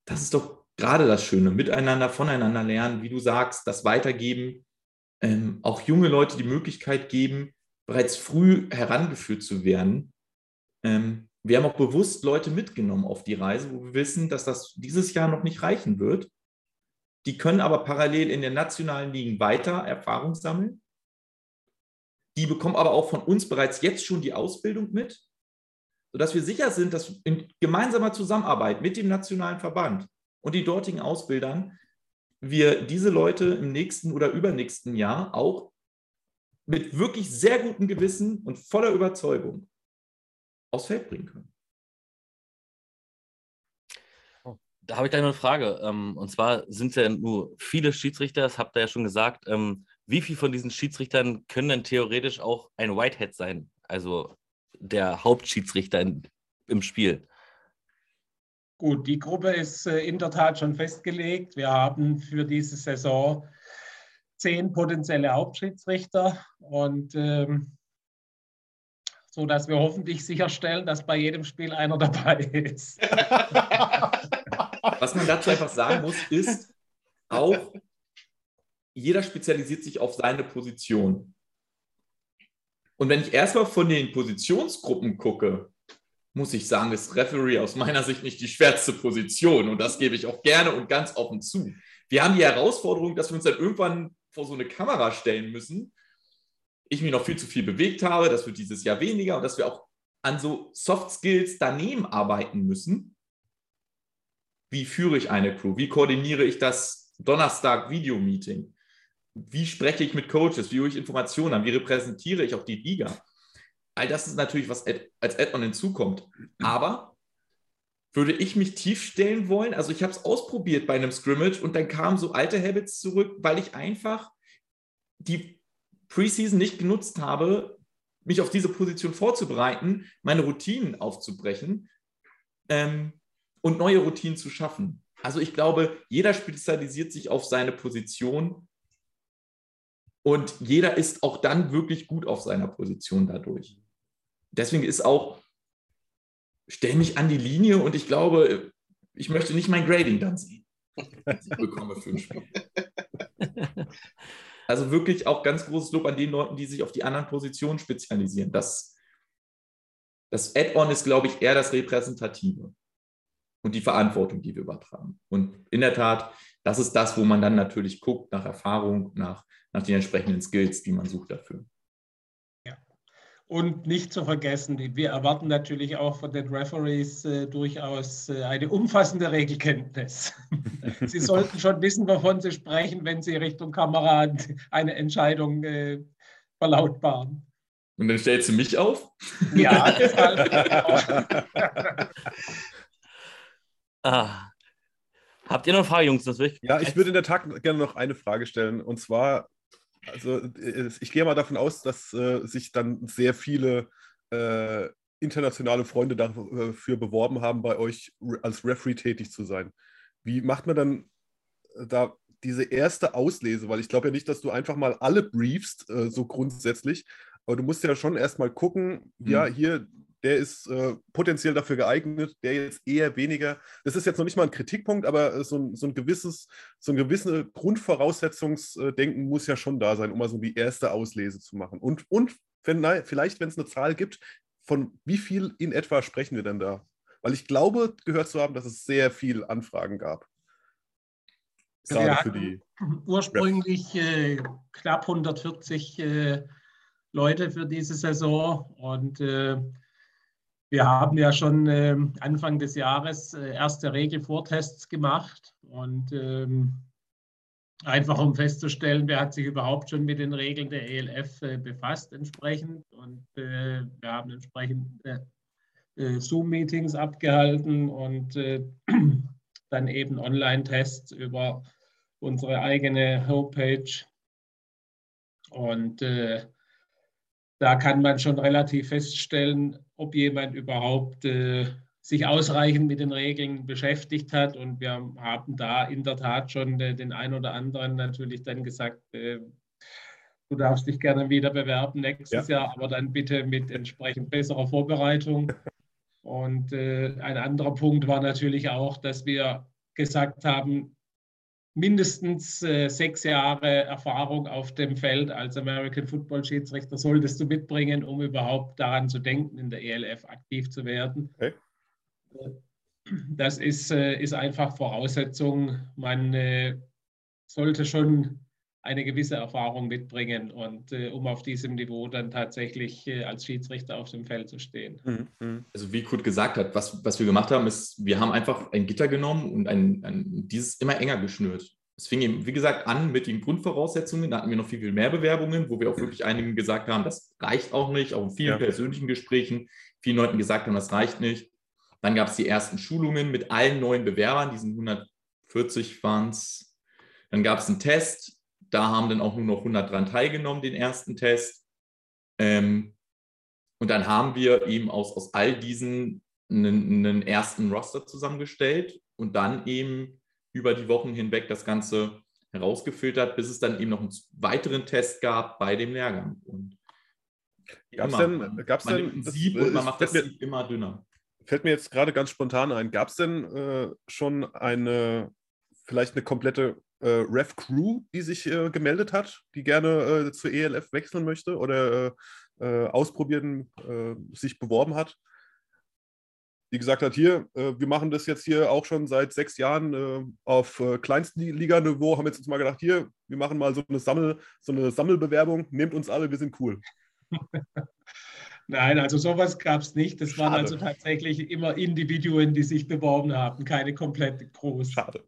das ist doch gerade das Schöne, miteinander, voneinander lernen, wie du sagst, das weitergeben, ähm, auch junge Leute die Möglichkeit geben, bereits früh herangeführt zu werden. Ähm, wir haben auch bewusst Leute mitgenommen auf die Reise, wo wir wissen, dass das dieses Jahr noch nicht reichen wird. Die können aber parallel in den nationalen Ligen weiter Erfahrung sammeln. Die bekommen aber auch von uns bereits jetzt schon die Ausbildung mit, sodass wir sicher sind, dass in gemeinsamer Zusammenarbeit mit dem nationalen Verband und den dortigen Ausbildern wir diese Leute im nächsten oder übernächsten Jahr auch mit wirklich sehr gutem Gewissen und voller Überzeugung aufs Feld bringen können. Da habe ich gleich noch eine Frage. Ähm, und zwar sind es ja nur viele Schiedsrichter, das habt ihr ja schon gesagt. Ähm, wie viele von diesen Schiedsrichtern können denn theoretisch auch ein Whitehead sein? Also der Hauptschiedsrichter in, im Spiel. Gut, die Gruppe ist äh, in der Tat schon festgelegt. Wir haben für diese Saison zehn potenzielle Hauptschiedsrichter und ähm, so dass wir hoffentlich sicherstellen, dass bei jedem Spiel einer dabei ist. Was man dazu einfach sagen muss, ist auch, jeder spezialisiert sich auf seine Position. Und wenn ich erstmal von den Positionsgruppen gucke, muss ich sagen, ist Referee aus meiner Sicht nicht die schwerste Position. Und das gebe ich auch gerne und ganz offen zu. Wir haben die Herausforderung, dass wir uns dann irgendwann vor so eine Kamera stellen müssen. Ich mich noch viel zu viel bewegt habe, das wird dieses Jahr weniger und dass wir auch an so Soft Skills daneben arbeiten müssen, wie führe ich eine Crew? Wie koordiniere ich das Donnerstag-Video-Meeting? Wie spreche ich mit Coaches? Wie hole ich Informationen an? Wie repräsentiere ich auch die Liga? All das ist natürlich, was als Add-on hinzukommt. Aber würde ich mich tief stellen wollen? Also ich habe es ausprobiert bei einem Scrimmage und dann kamen so alte Habits zurück, weil ich einfach die Preseason nicht genutzt habe, mich auf diese Position vorzubereiten, meine Routinen aufzubrechen. Ähm, und neue Routinen zu schaffen. Also ich glaube, jeder spezialisiert sich auf seine Position und jeder ist auch dann wirklich gut auf seiner Position dadurch. Deswegen ist auch, stell mich an die Linie und ich glaube, ich möchte nicht mein Grading dann sehen, was ich bekomme für ein Spiel. Also wirklich auch ganz großes Lob an den Leuten, die sich auf die anderen Positionen spezialisieren. Das, das Add-on ist, glaube ich, eher das Repräsentative und die Verantwortung, die wir übertragen. Und in der Tat, das ist das, wo man dann natürlich guckt nach Erfahrung, nach, nach den entsprechenden Skills, die man sucht dafür. Ja. Und nicht zu vergessen, wir erwarten natürlich auch von den Referees äh, durchaus äh, eine umfassende Regelkenntnis. sie sollten schon wissen, wovon sie sprechen, wenn sie Richtung Kamera eine Entscheidung äh, verlautbaren. Und dann stellst du mich auf? Ja, deshalb. Ah. Habt ihr noch eine Frage, Jungs? Das ja, ich würde in der Tat gerne noch eine Frage stellen. Und zwar, also äh, ich gehe mal davon aus, dass äh, sich dann sehr viele äh, internationale Freunde dafür beworben haben, bei euch als Referee tätig zu sein. Wie macht man dann äh, da diese erste Auslese? Weil ich glaube ja nicht, dass du einfach mal alle briefst, äh, so grundsätzlich. Aber du musst ja schon erstmal gucken, mhm. ja, hier der ist äh, potenziell dafür geeignet, der jetzt eher weniger. Das ist jetzt noch nicht mal ein Kritikpunkt, aber äh, so, ein, so ein gewisses, so ein gewisse Grundvoraussetzungsdenken muss ja schon da sein, um mal so die erste Auslese zu machen. Und, und wenn, nein, vielleicht, wenn es eine Zahl gibt, von wie viel in etwa sprechen wir denn da? Weil ich glaube, gehört zu haben, dass es sehr viele Anfragen gab. Gerade für die. Ursprünglich äh, knapp 140 äh, Leute für diese Saison und äh, wir haben ja schon äh, Anfang des Jahres äh, erste Regelvortests gemacht und ähm, einfach um festzustellen, wer hat sich überhaupt schon mit den Regeln der ELF äh, befasst entsprechend. Und äh, wir haben entsprechend äh, äh, Zoom-Meetings abgehalten und dann eben Online-Tests über unsere eigene Homepage. Und da kann man schon relativ feststellen, ob jemand überhaupt äh, sich ausreichend mit den Regeln beschäftigt hat. Und wir haben da in der Tat schon äh, den einen oder anderen natürlich dann gesagt, äh, du darfst dich gerne wieder bewerben nächstes ja. Jahr, aber dann bitte mit entsprechend besserer Vorbereitung. Und äh, ein anderer Punkt war natürlich auch, dass wir gesagt haben, mindestens äh, sechs Jahre Erfahrung auf dem Feld als American Football Schiedsrichter solltest du mitbringen, um überhaupt daran zu denken, in der ELF aktiv zu werden. Okay. Das ist, äh, ist einfach Voraussetzung. Man äh, sollte schon eine gewisse Erfahrung mitbringen und äh, um auf diesem Niveau dann tatsächlich äh, als Schiedsrichter auf dem Feld zu stehen. Mhm. Also wie Kurt gesagt hat, was, was wir gemacht haben, ist, wir haben einfach ein Gitter genommen und ein, ein, dieses immer enger geschnürt. Es fing eben, wie gesagt, an mit den Grundvoraussetzungen. Da hatten wir noch viel, viel mehr Bewerbungen, wo wir auch wirklich einigen gesagt haben, das reicht auch nicht, auch in vielen ja. persönlichen Gesprächen, vielen Leuten gesagt haben, das reicht nicht. Dann gab es die ersten Schulungen mit allen neuen Bewerbern, diesen 140 waren es. Dann gab es einen Test, da haben dann auch nur noch 100 dran teilgenommen, den ersten Test. Ähm, und dann haben wir eben aus, aus all diesen einen, einen, ersten Roster zusammengestellt und dann eben über die Wochen hinweg das Ganze herausgefiltert, bis es dann eben noch einen weiteren Test gab bei dem Lehrgang. Und gab es denn, gab's man denn das, Sieb und man macht das Sieb immer dünner. Fällt mir jetzt gerade ganz spontan ein, gab es denn äh, schon eine, vielleicht eine komplette äh, Rev Crew, die sich äh, gemeldet hat, die gerne äh, zur ELF wechseln möchte oder äh, äh, ausprobieren, äh, sich beworben hat. Die gesagt hat, hier, wir machen das jetzt hier auch schon seit sechs Jahren auf äh, Kleinstliganiveau, haben jetzt uns mal gedacht, hier, wir machen mal so eine, Sammel, so eine Sammelbewerbung, nehmt uns alle, wir sind cool. Nein, also sowas gab es nicht. Das Schade. waren also tatsächlich immer Individuen, die sich beworben haben, keine komplette Crews. Schade.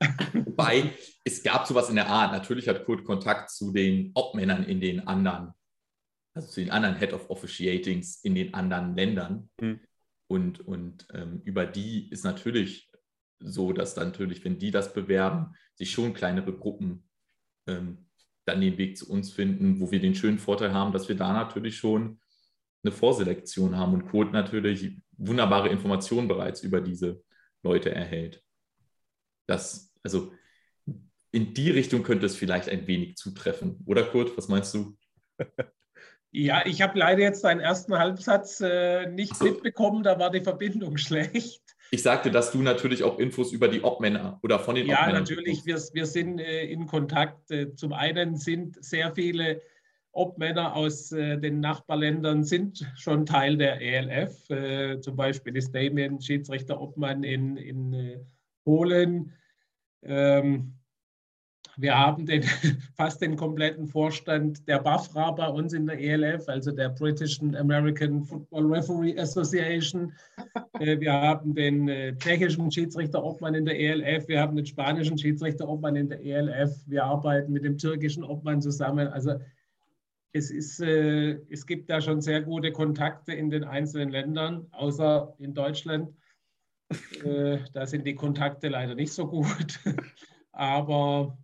Wobei, es gab sowas in der Art. Natürlich hat Kurt Kontakt zu den Obmännern in den anderen, also zu den anderen Head of Officiatings in den anderen Ländern. Mhm. Und, und ähm, über die ist natürlich so, dass dann natürlich, wenn die das bewerben, sich schon kleinere Gruppen ähm, dann den Weg zu uns finden, wo wir den schönen Vorteil haben, dass wir da natürlich schon eine Vorselektion haben und Kurt natürlich wunderbare Informationen bereits über diese Leute erhält. Das also in die Richtung könnte es vielleicht ein wenig zutreffen. Oder Kurt, was meinst du? Ja, ich habe leider jetzt deinen ersten Halbsatz äh, nicht so. mitbekommen, da war die Verbindung schlecht. Ich sagte, dass du natürlich auch Infos über die Obmänner oder von den ja, Obmännern. Ja, natürlich, wir, wir sind äh, in Kontakt. Äh, zum einen sind sehr viele Obmänner aus äh, den Nachbarländern sind schon Teil der ELF. Äh, zum Beispiel ist Damien Schiedsrichter Obmann in, in Polen. Ähm, wir haben den, fast den kompletten Vorstand der BAFRA bei uns in der ELF, also der British American Football Referee Association. Äh, wir haben den äh, tschechischen Schiedsrichter-Obmann in der ELF. Wir haben den spanischen Schiedsrichter-Obmann in der ELF. Wir arbeiten mit dem türkischen Obmann zusammen. Also es, ist, äh, es gibt da schon sehr gute Kontakte in den einzelnen Ländern, außer in Deutschland. Äh, da sind die Kontakte leider nicht so gut. Aber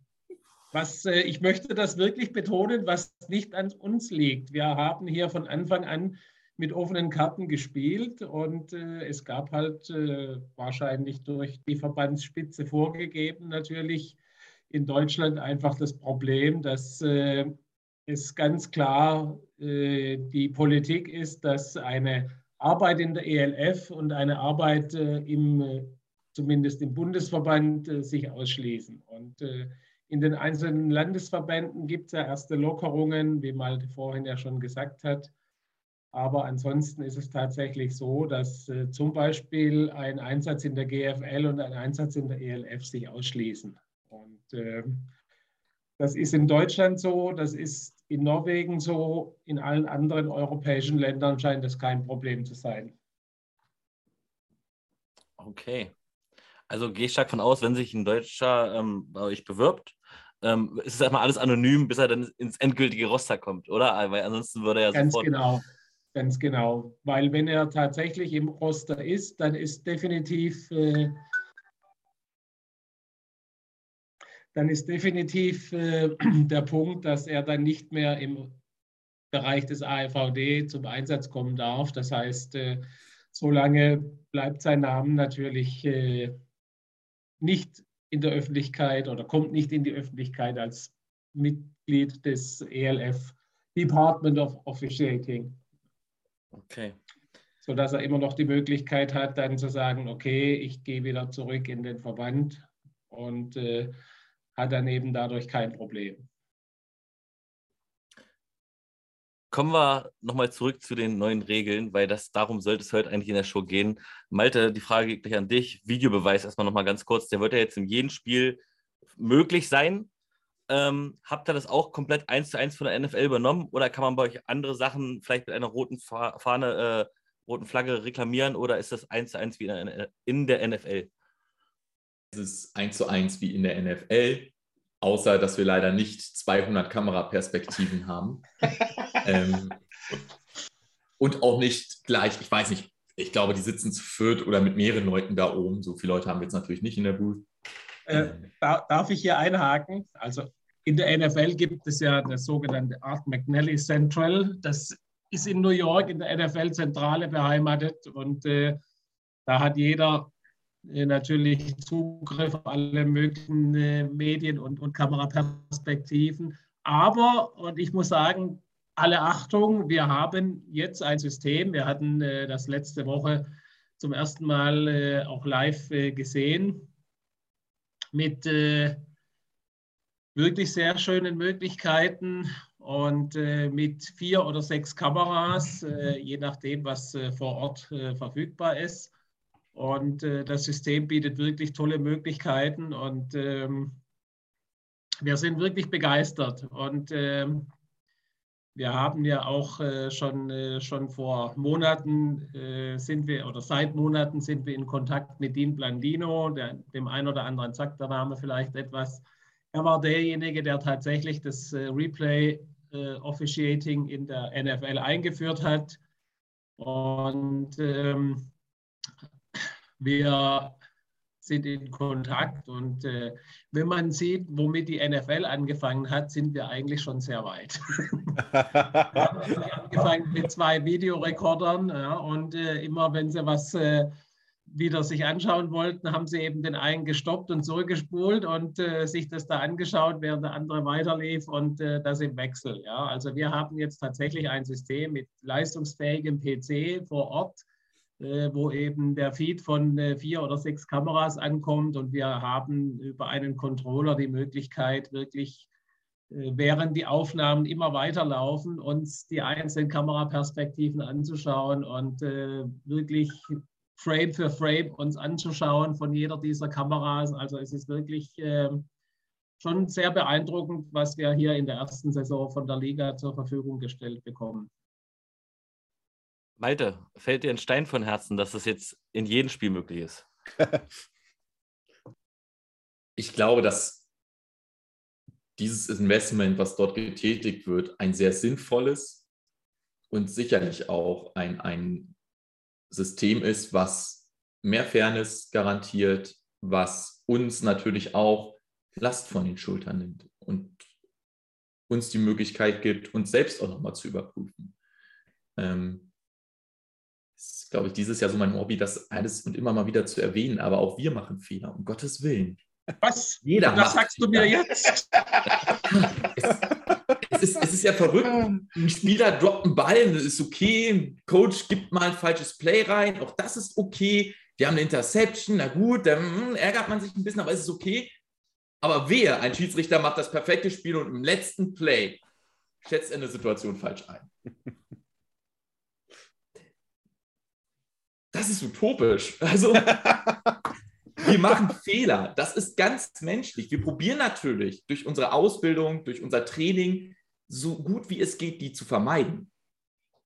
was, äh, ich möchte das wirklich betonen, was nicht an uns liegt. Wir haben hier von Anfang an mit offenen Karten gespielt und äh, es gab halt äh, wahrscheinlich durch die Verbandsspitze vorgegeben natürlich in Deutschland einfach das Problem, dass äh, es ganz klar die Politik ist, dass eine Arbeit in der ELF und eine Arbeit äh, im, äh, zumindest im Bundesverband, äh, sich ausschließen. Und äh, in den einzelnen Landesverbänden gibt es ja erste Lockerungen, wie Malte vorhin ja schon gesagt hat. Aber ansonsten ist es tatsächlich so, dass äh, zum Beispiel ein Einsatz in der GFL und ein Einsatz in der ELF sich ausschließen. Und ähm, das ist in Deutschland so, das ist in Norwegen so, in allen anderen europäischen Ländern scheint das kein Problem zu sein. Okay. Also gehe ich stark von aus, wenn sich ein Deutscher ähm, bei euch bewirbt, ähm, ist es erstmal alles anonym, bis er dann ins endgültige Roster kommt, oder? Weil ansonsten würde er Ganz sofort... genau, ganz genau. Weil wenn er tatsächlich im Roster ist, dann ist definitiv... Äh, dann ist definitiv äh, der Punkt, dass er dann nicht mehr im Bereich des AFVD zum Einsatz kommen darf. Das heißt, äh, solange bleibt sein Name natürlich äh, nicht in der Öffentlichkeit oder kommt nicht in die Öffentlichkeit als Mitglied des ELF Department of Officiating. Okay. Sodass er immer noch die Möglichkeit hat, dann zu sagen, okay, ich gehe wieder zurück in den Verband und äh, hat dann eben dadurch kein Problem. Kommen wir nochmal zurück zu den neuen Regeln, weil das darum sollte es heute eigentlich in der Show gehen. Malte, die Frage geht gleich an dich. Videobeweis erstmal nochmal ganz kurz. Der wird ja jetzt in jedem Spiel möglich sein. Ähm, habt ihr das auch komplett eins zu eins von der NFL übernommen oder kann man bei euch andere Sachen vielleicht mit einer roten Fahne, äh, roten Flagge reklamieren oder ist das eins zu eins wie in der NFL? Es ist eins zu eins wie in der NFL, außer dass wir leider nicht 200 Kameraperspektiven haben. ähm, und auch nicht gleich, ich weiß nicht, ich glaube, die sitzen zu viert oder mit mehreren Leuten da oben. So viele Leute haben wir jetzt natürlich nicht in der Booth. Äh, darf ich hier einhaken? Also in der NFL gibt es ja das sogenannte Art McNally Central. Das ist in New York in der NFL-Zentrale beheimatet und äh, da hat jeder natürlich Zugriff auf alle möglichen äh, Medien und, und Kameraperspektiven. Aber, und ich muss sagen, alle Achtung, wir haben jetzt ein System. Wir hatten äh, das letzte Woche zum ersten Mal äh, auch live äh, gesehen mit äh, wirklich sehr schönen Möglichkeiten und äh, mit vier oder sechs Kameras, äh, je nachdem, was vor Ort verfügbar ist. Und das System bietet wirklich tolle Möglichkeiten und ähm, wir sind wirklich begeistert. Und ähm, wir haben ja auch äh, schon, äh, schon vor Monaten äh, sind wir oder seit Monaten sind wir in Kontakt mit Dean Blandino. Der, dem einen oder anderen sagt der Name vielleicht etwas. Er war derjenige, der tatsächlich das äh, Replay äh, Officiating in der NFL eingeführt hat. Und ähm, wir sind in Kontakt. Und äh, wenn man sieht, womit die NFL angefangen hat, sind wir eigentlich schon sehr weit. wir haben angefangen mit zwei Videorekordern ja, und äh, immer wenn sie was äh, wieder sich anschauen wollten, haben sie eben den einen gestoppt und zurückgespult und äh, sich das da angeschaut, während der andere weiterlief und äh, das im Wechsel. Ja. Also wir haben jetzt tatsächlich ein System mit leistungsfähigem PC vor Ort, wo eben der Feed von äh, vier oder sechs Kameras ankommt und wir haben über einen Controller die Möglichkeit, wirklich äh, während die Aufnahmen immer weiterlaufen, uns die einzelnen Kameraperspektiven anzuschauen und wirklich Frame für Frame uns anzuschauen von jeder dieser Kameras. Also es ist wirklich ähm, schon sehr beeindruckend, was wir hier in der ersten Saison von der Liga zur Verfügung gestellt bekommen. Malte, fällt dir ein Stein von Herzen, dass das jetzt in jedem Spiel möglich ist? ich glaube, dass dieses Investment, was dort getätigt wird, ein sehr sinnvolles und sicherlich auch ein, ein System ist, was mehr Fairness garantiert, was uns natürlich auch Last von den Schultern nimmt und uns die Möglichkeit gibt, uns selbst auch nochmal zu überprüfen. Ähm, ist, glaube ich, dieses Jahr so mein Hobby, das alles und immer mal wieder zu erwähnen. Aber auch wir machen Fehler, um Gottes Willen. Was? Jeder das sagst Fehler. du mir jetzt? es, es, ist, es ist ja verrückt. Ein Spieler droppt einen Ball, das ist okay. Ein Coach gibt mal ein falsches Play rein, auch das ist okay. Wir haben eine Interception, na gut, dann hm, ärgert man sich ein bisschen, aber es ist okay. Aber wer, ein Schiedsrichter macht das perfekte Spiel und im letzten Play schätzt er eine Situation falsch ein. Das ist utopisch. Also, wir machen Fehler. Das ist ganz menschlich. Wir probieren natürlich durch unsere Ausbildung, durch unser Training, so gut wie es geht, die zu vermeiden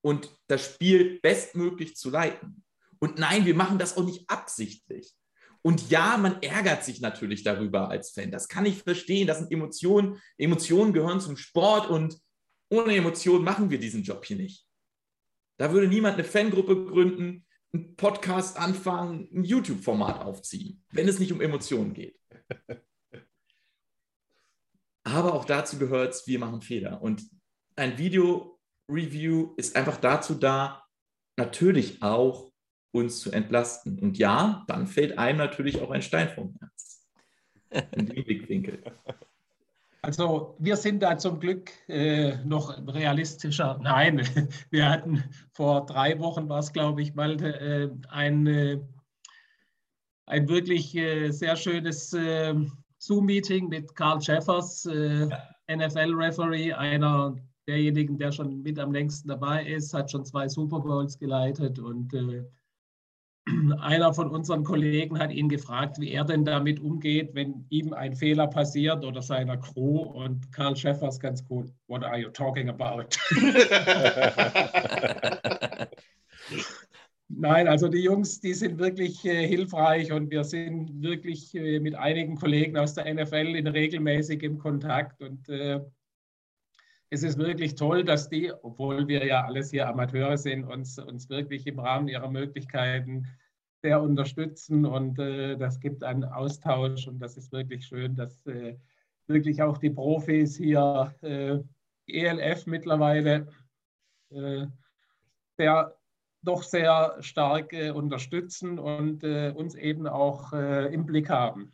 und das Spiel bestmöglich zu leiten. Und nein, wir machen das auch nicht absichtlich. Und ja, man ärgert sich natürlich darüber als Fan. Das kann ich verstehen. Das sind Emotionen. Emotionen gehören zum Sport und ohne Emotionen machen wir diesen Job hier nicht. Da würde niemand eine Fangruppe gründen, einen Podcast anfangen, ein YouTube-Format aufziehen, wenn es nicht um Emotionen geht. Aber auch dazu gehört es, wir machen Fehler. Und ein Video-Review ist einfach dazu da, natürlich auch uns zu entlasten. Und ja, dann fällt einem natürlich auch ein Stein vom Herz. In den Blickwinkel. Also wir sind da zum Glück äh, noch realistischer. Nein, wir hatten vor drei Wochen, war es glaube ich, mal äh, ein, äh, ein wirklich äh, sehr schönes äh, Zoom-Meeting mit Carl Jeffers, äh, NFL-Referee, einer derjenigen, der schon mit am längsten dabei ist, hat schon zwei Super Bowls geleitet und einer von unseren Kollegen hat ihn gefragt, wie er denn damit umgeht, wenn ihm ein Fehler passiert oder seiner Crew. Und Karl Schäffers ganz gut, what are you talking about? Nein, also die Jungs, die sind wirklich äh, hilfreich und wir sind wirklich äh, mit einigen Kollegen aus der NFL in regelmäßig im Kontakt. Und äh, es ist wirklich toll, dass die, obwohl wir ja alles hier Amateure sind, uns, uns wirklich im Rahmen ihrer Möglichkeiten sehr unterstützen und äh, das gibt einen Austausch und das ist wirklich schön, dass äh, wirklich auch die Profis hier äh, ELF mittlerweile äh, sehr, doch sehr stark äh, unterstützen und äh, uns eben auch im Blick haben.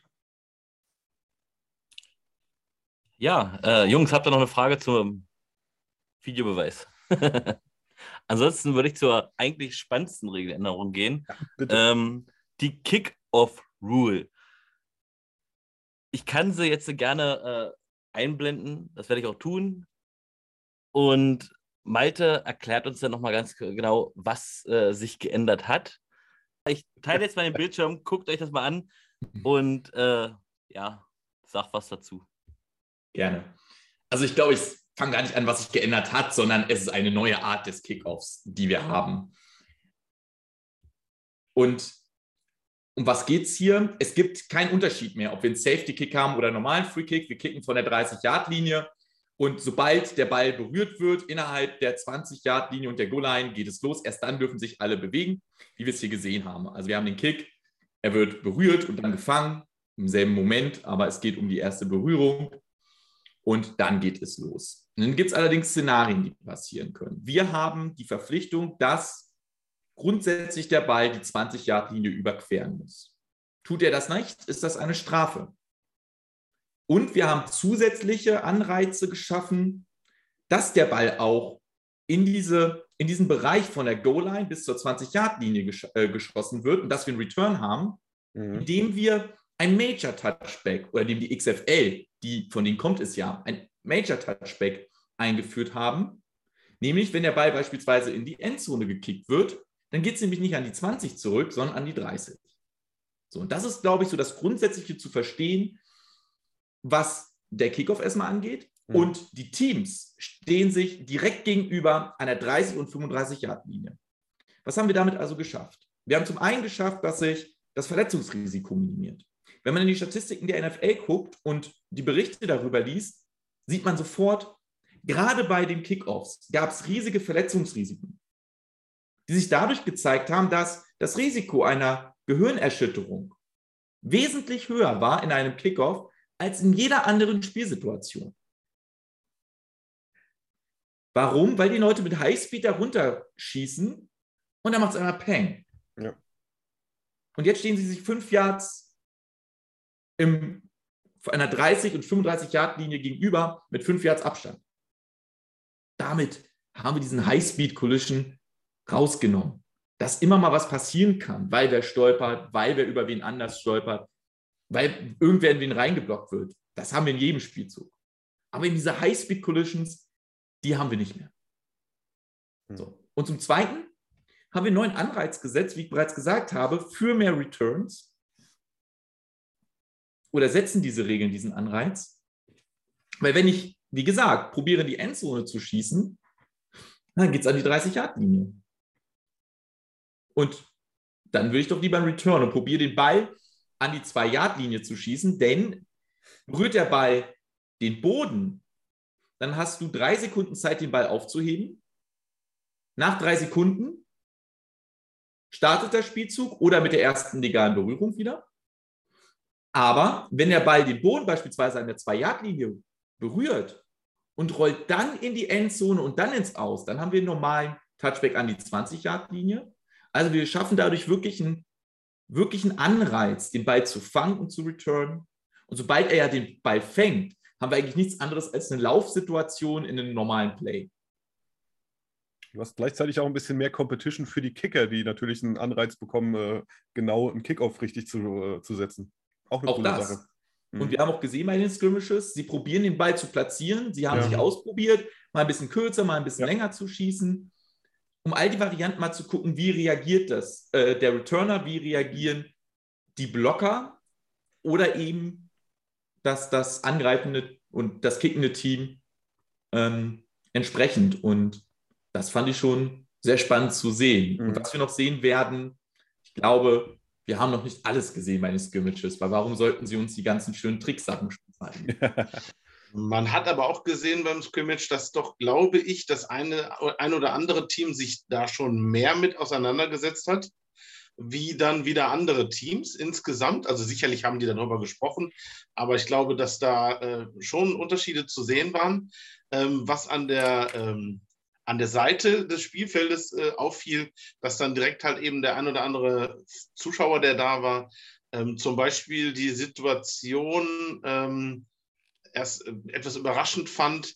Ja, Jungs, habt ihr noch eine Frage zum Videobeweis? Ansonsten würde ich zur eigentlich spannendsten Regeländerung gehen. Ja, ähm, die Kick-Off-Rule. Ich kann sie jetzt gerne äh, einblenden, das werde ich auch tun. Und Malte erklärt uns dann nochmal ganz genau, was äh, sich geändert hat. Ich teile jetzt mal den Bildschirm, guckt euch das mal an und äh, ja, sag was dazu. Gerne. Also ich glaube, ich fange gar nicht an, was sich geändert hat, sondern es ist eine neue Art des Kickoffs, die wir haben. Und um was geht es hier? Es gibt keinen Unterschied mehr, ob wir einen Safety-Kick haben oder einen normalen Free-Kick. Wir kicken von der 30-Yard-Linie und sobald der Ball berührt wird innerhalb der 20-Yard-Linie und der Goal-Line, geht es los. Erst dann dürfen sich alle bewegen, wie wir es hier gesehen haben. Also wir haben den Kick, er wird berührt und dann gefangen im selben Moment, aber es geht um die erste Berührung und dann geht es los. Und dann gibt es allerdings Szenarien, die passieren können. Wir haben die Verpflichtung, dass grundsätzlich der Ball die 20-Yard-Linie überqueren muss. Tut er das nicht, ist das eine Strafe. Und wir haben zusätzliche Anreize geschaffen, dass der Ball auch in, diese, in diesen Bereich von der Goal-Line bis zur 20-Yard-Linie gesch äh, geschossen wird und dass wir einen Return haben, mhm. indem wir ein Major Touchback oder dem die XFL, die, von denen kommt es ja, ein Major Touchback eingeführt haben. Nämlich, wenn der Ball beispielsweise in die Endzone gekickt wird, dann geht es nämlich nicht an die 20 zurück, sondern an die 30. So, und das ist, glaube ich, so das Grundsätzliche zu verstehen, was der Kickoff erstmal angeht. Mhm. Und die Teams stehen sich direkt gegenüber einer 30 und 35 Yard Linie. Was haben wir damit also geschafft? Wir haben zum einen geschafft, dass sich das Verletzungsrisiko minimiert. Wenn man in die Statistiken der NFL guckt und die Berichte darüber liest, sieht man sofort, gerade bei den Kickoffs gab es riesige Verletzungsrisiken, die sich dadurch gezeigt haben, dass das Risiko einer Gehirnerschütterung wesentlich höher war in einem Kickoff als in jeder anderen Spielsituation. Warum? Weil die Leute mit Highspeed da runterschießen und dann macht es einmal Peng. Ja. Und jetzt stehen sie sich fünf Yards im, einer 30 und 35 Yard Linie gegenüber mit 5 Yards Abstand. Damit haben wir diesen High-Speed Collision rausgenommen. Dass immer mal was passieren kann, weil wer stolpert, weil wer über wen anders stolpert, weil irgendwer in wen reingeblockt wird. Das haben wir in jedem Spielzug. Aber in diese High-Speed Collisions, die haben wir nicht mehr. Hm. So. Und zum Zweiten haben wir einen neuen Anreiz gesetzt, wie ich bereits gesagt habe, für mehr Returns oder setzen diese Regeln diesen Anreiz? Weil wenn ich, wie gesagt, probiere die Endzone zu schießen, dann geht es an die 30-Yard-Linie. Und dann will ich doch lieber einen Return und probiere den Ball an die 2-Yard-Linie zu schießen, denn berührt der Ball den Boden, dann hast du drei Sekunden Zeit, den Ball aufzuheben. Nach drei Sekunden startet der Spielzug oder mit der ersten legalen Berührung wieder. Aber wenn der Ball den Boden beispielsweise an der 2-Yard-Linie berührt und rollt dann in die Endzone und dann ins Aus, dann haben wir einen normalen Touchback an die 20-Yard-Linie. Also wir schaffen dadurch wirklich einen, wirklich einen Anreiz, den Ball zu fangen und zu returnen. Und sobald er ja den Ball fängt, haben wir eigentlich nichts anderes als eine Laufsituation in einem normalen Play. Du hast gleichzeitig auch ein bisschen mehr Competition für die Kicker, die natürlich einen Anreiz bekommen, äh, genau einen Kickoff richtig zu, äh, zu setzen. Auch eine auch coole das. Sache. Und mhm. wir haben auch gesehen bei den Skirmishes, sie probieren den Ball zu platzieren. Sie haben ja. sich ausprobiert, mal ein bisschen kürzer, mal ein bisschen ja. länger zu schießen. um all die Varianten mal zu gucken, wie reagiert das äh, der Returner, wie reagieren die Blocker oder eben das, das angreifende und das kickende Team ähm, entsprechend. Und das fand ich schon sehr spannend zu sehen. Mhm. Und was wir noch sehen werden, ich glaube, wir haben noch nicht alles gesehen bei den Skirmishes, weil warum sollten sie uns die ganzen schönen Tricksachen zeigen? Man hat aber auch gesehen beim Scrimmage, dass doch, glaube ich, das eine, ein oder andere Team sich da schon mehr mit auseinandergesetzt hat, wie dann wieder andere Teams insgesamt. Also sicherlich haben die darüber gesprochen, aber ich glaube, dass da äh, schon Unterschiede zu sehen waren. Ähm, was an der, ähm, an der Seite des Spielfeldes äh, auffiel, dass dann direkt halt eben der ein oder andere Zuschauer, der da war, ähm, zum Beispiel die Situation ähm, erst äh, etwas überraschend fand,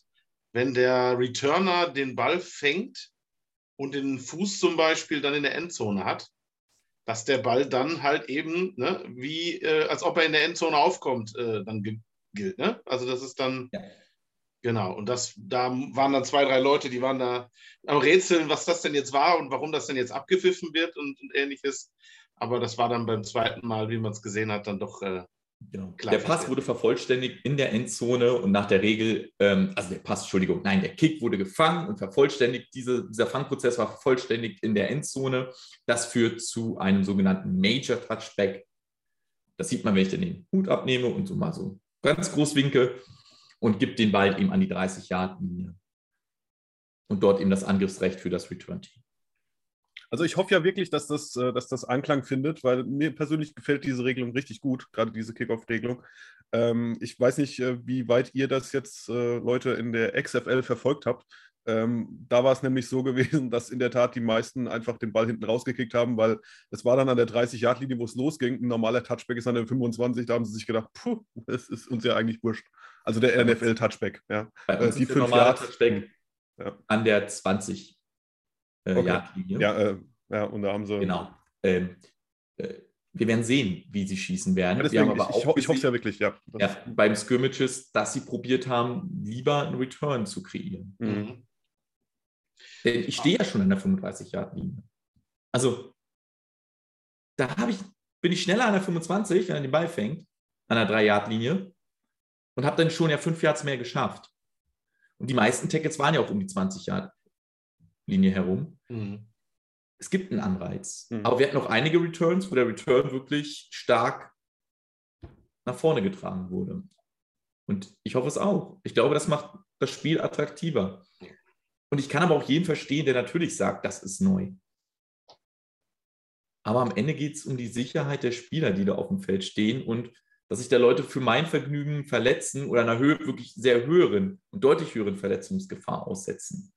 wenn der Returner den Ball fängt und den Fuß zum Beispiel dann in der Endzone hat, dass der Ball dann halt eben, ne, wie äh, als ob er in der Endzone aufkommt, äh, dann gilt. Ne? Also das ist dann, ja. Genau, und das, da waren dann zwei, drei Leute, die waren da am Rätseln, was das denn jetzt war und warum das denn jetzt abgepfiffen wird und, und ähnliches. Aber das war dann beim zweiten Mal, wie man es gesehen hat, dann doch äh, Genau. der Pass wurde vervollständigt in der Endzone und nach der Regel, ähm, also der Pass, Entschuldigung, nein, der Kick wurde gefangen und vervollständigt. Diese, dieser Fangprozess war vervollständigt in der Endzone. Das führt zu einem sogenannten Major Touchback. Das sieht man, wenn ich den Hut abnehme und so mal so ganz groß winke und gibt den Ball eben an die 30-Yard-Linie. Und dort eben das Angriffsrecht für das Return-Team. Also ich hoffe ja wirklich, dass das, äh, dass das Anklang findet, weil mir persönlich gefällt diese Regelung richtig gut, gerade diese Kickoff-Regelung. Ähm, ich weiß nicht, äh, wie weit ihr das jetzt, äh, Leute, in der XFL verfolgt habt. Ähm, da war es nämlich so gewesen, dass in der Tat die meisten einfach den Ball hinten rausgekickt haben, weil es war dann an der 30-Yard-Linie, wo es losging. Ein normaler Touchback ist an der 25, da haben sie sich gedacht, puh, das ist uns ja eigentlich wurscht. Also der NFL-Touchback, ja. Bei uns die ist der normale Touchback ja. an der 20 äh, okay. Yardlinie. Ja, äh, ja, und da haben sie. Genau. Ähm, äh, wir werden sehen, wie sie schießen werden. Ja, deswegen, ich, ich, ich hoffe es ja wirklich, ja. ja. Beim Skirmishes, dass sie probiert haben, lieber einen Return zu kreieren. Mhm. Denn ich stehe ja schon an der 35-Yard-Linie. Also, da ich, bin ich schneller an der 25, wenn er den Ball fängt, an der 3-Yard-Linie und habe dann schon ja 5 Yards mehr geschafft. Und die meisten Tackles waren ja auch um die 20 Yard Linie herum. Mhm. Es gibt einen Anreiz. Mhm. Aber wir hatten noch einige Returns, wo der Return wirklich stark nach vorne getragen wurde. Und ich hoffe es auch. Ich glaube, das macht das Spiel attraktiver. Und ich kann aber auch jeden verstehen, der natürlich sagt, das ist neu. Aber am Ende geht es um die Sicherheit der Spieler, die da auf dem Feld stehen und dass sich da Leute für mein Vergnügen verletzen oder einer Höhe, wirklich sehr höheren und deutlich höheren Verletzungsgefahr aussetzen.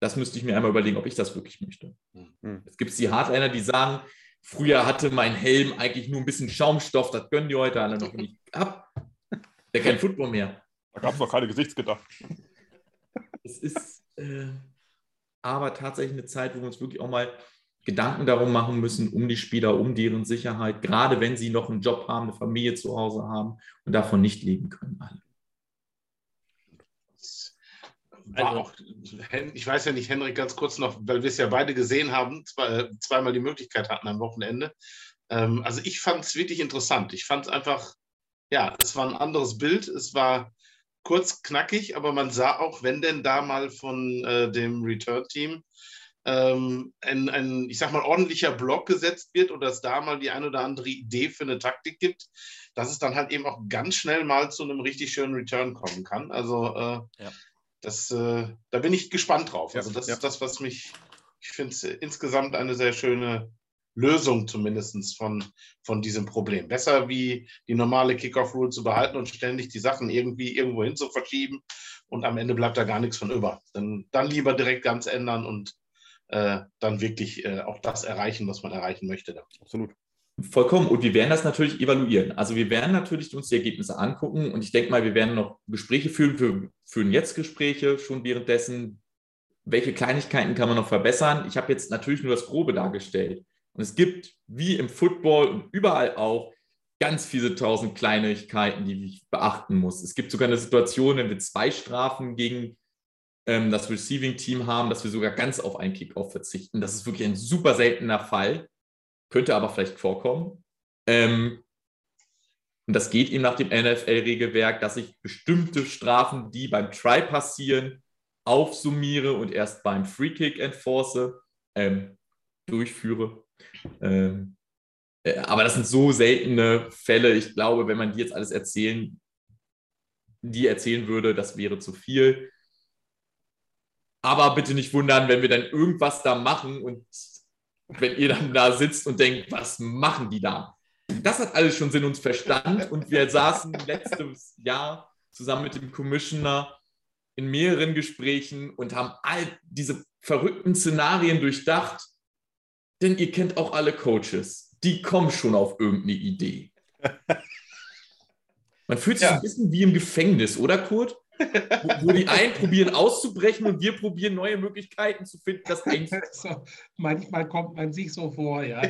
Das müsste ich mir einmal überlegen, ob ich das wirklich möchte. Mhm. Es gibt die Hardliner, die sagen, früher hatte mein Helm eigentlich nur ein bisschen Schaumstoff, das gönnen die heute alle noch nicht ab. Der kein Football mehr. Da gab es noch keine Gesichtsgitter. Es ist äh, aber tatsächlich eine Zeit, wo wir uns wirklich auch mal Gedanken darum machen müssen, um die Spieler, um deren Sicherheit, gerade wenn sie noch einen Job haben, eine Familie zu Hause haben und davon nicht leben können. Alle. Also, auch, ich weiß ja nicht, Henrik, ganz kurz noch, weil wir es ja beide gesehen haben, zwei, zweimal die Möglichkeit hatten am Wochenende. Ähm, also ich fand es wirklich interessant. Ich fand es einfach, ja, es war ein anderes Bild. Es war kurz knackig, aber man sah auch, wenn denn da mal von äh, dem Return-Team ähm, ein, ein, ich sag mal, ordentlicher Block gesetzt wird oder es da mal die ein oder andere Idee für eine Taktik gibt, dass es dann halt eben auch ganz schnell mal zu einem richtig schönen Return kommen kann. Also äh, ja das, äh, da bin ich gespannt drauf. Also das ja. ist das, was mich, ich finde es insgesamt eine sehr schöne Lösung zumindest von, von diesem Problem. Besser wie die normale Kickoff-Rule zu behalten und ständig die Sachen irgendwie irgendwo hin zu verschieben und am Ende bleibt da gar nichts von über. Dann, dann lieber direkt ganz ändern und äh, dann wirklich äh, auch das erreichen, was man erreichen möchte. Absolut. Vollkommen. Und wir werden das natürlich evaluieren. Also wir werden natürlich uns die Ergebnisse angucken und ich denke mal, wir werden noch Gespräche führen. Wir führen jetzt Gespräche schon währenddessen. Welche Kleinigkeiten kann man noch verbessern? Ich habe jetzt natürlich nur das Grobe dargestellt. Und es gibt, wie im Football und überall auch, ganz viele tausend Kleinigkeiten, die ich beachten muss. Es gibt sogar eine Situation, wenn wir zwei Strafen gegen ähm, das Receiving-Team haben, dass wir sogar ganz auf einen Kickoff verzichten. Das ist wirklich ein super seltener Fall, könnte aber vielleicht vorkommen. Ähm, und das geht eben nach dem NFL-Regelwerk, dass ich bestimmte Strafen, die beim Try passieren, aufsummiere und erst beim Free Kick enforce, ähm, durchführe. Ähm, äh, aber das sind so seltene Fälle. Ich glaube, wenn man die jetzt alles erzählen, die erzählen würde, das wäre zu viel. Aber bitte nicht wundern, wenn wir dann irgendwas da machen und wenn ihr dann da sitzt und denkt, was machen die da? Das hat alles schon Sinn und Verstand. Und wir saßen letztes Jahr zusammen mit dem Commissioner in mehreren Gesprächen und haben all diese verrückten Szenarien durchdacht. Denn ihr kennt auch alle Coaches. Die kommen schon auf irgendeine Idee. Man fühlt sich ja. ein bisschen wie im Gefängnis, oder Kurt? Wo, wo, die einen probieren auszubrechen und wir probieren neue Möglichkeiten zu finden, das so, Manchmal kommt man sich so vor, ja.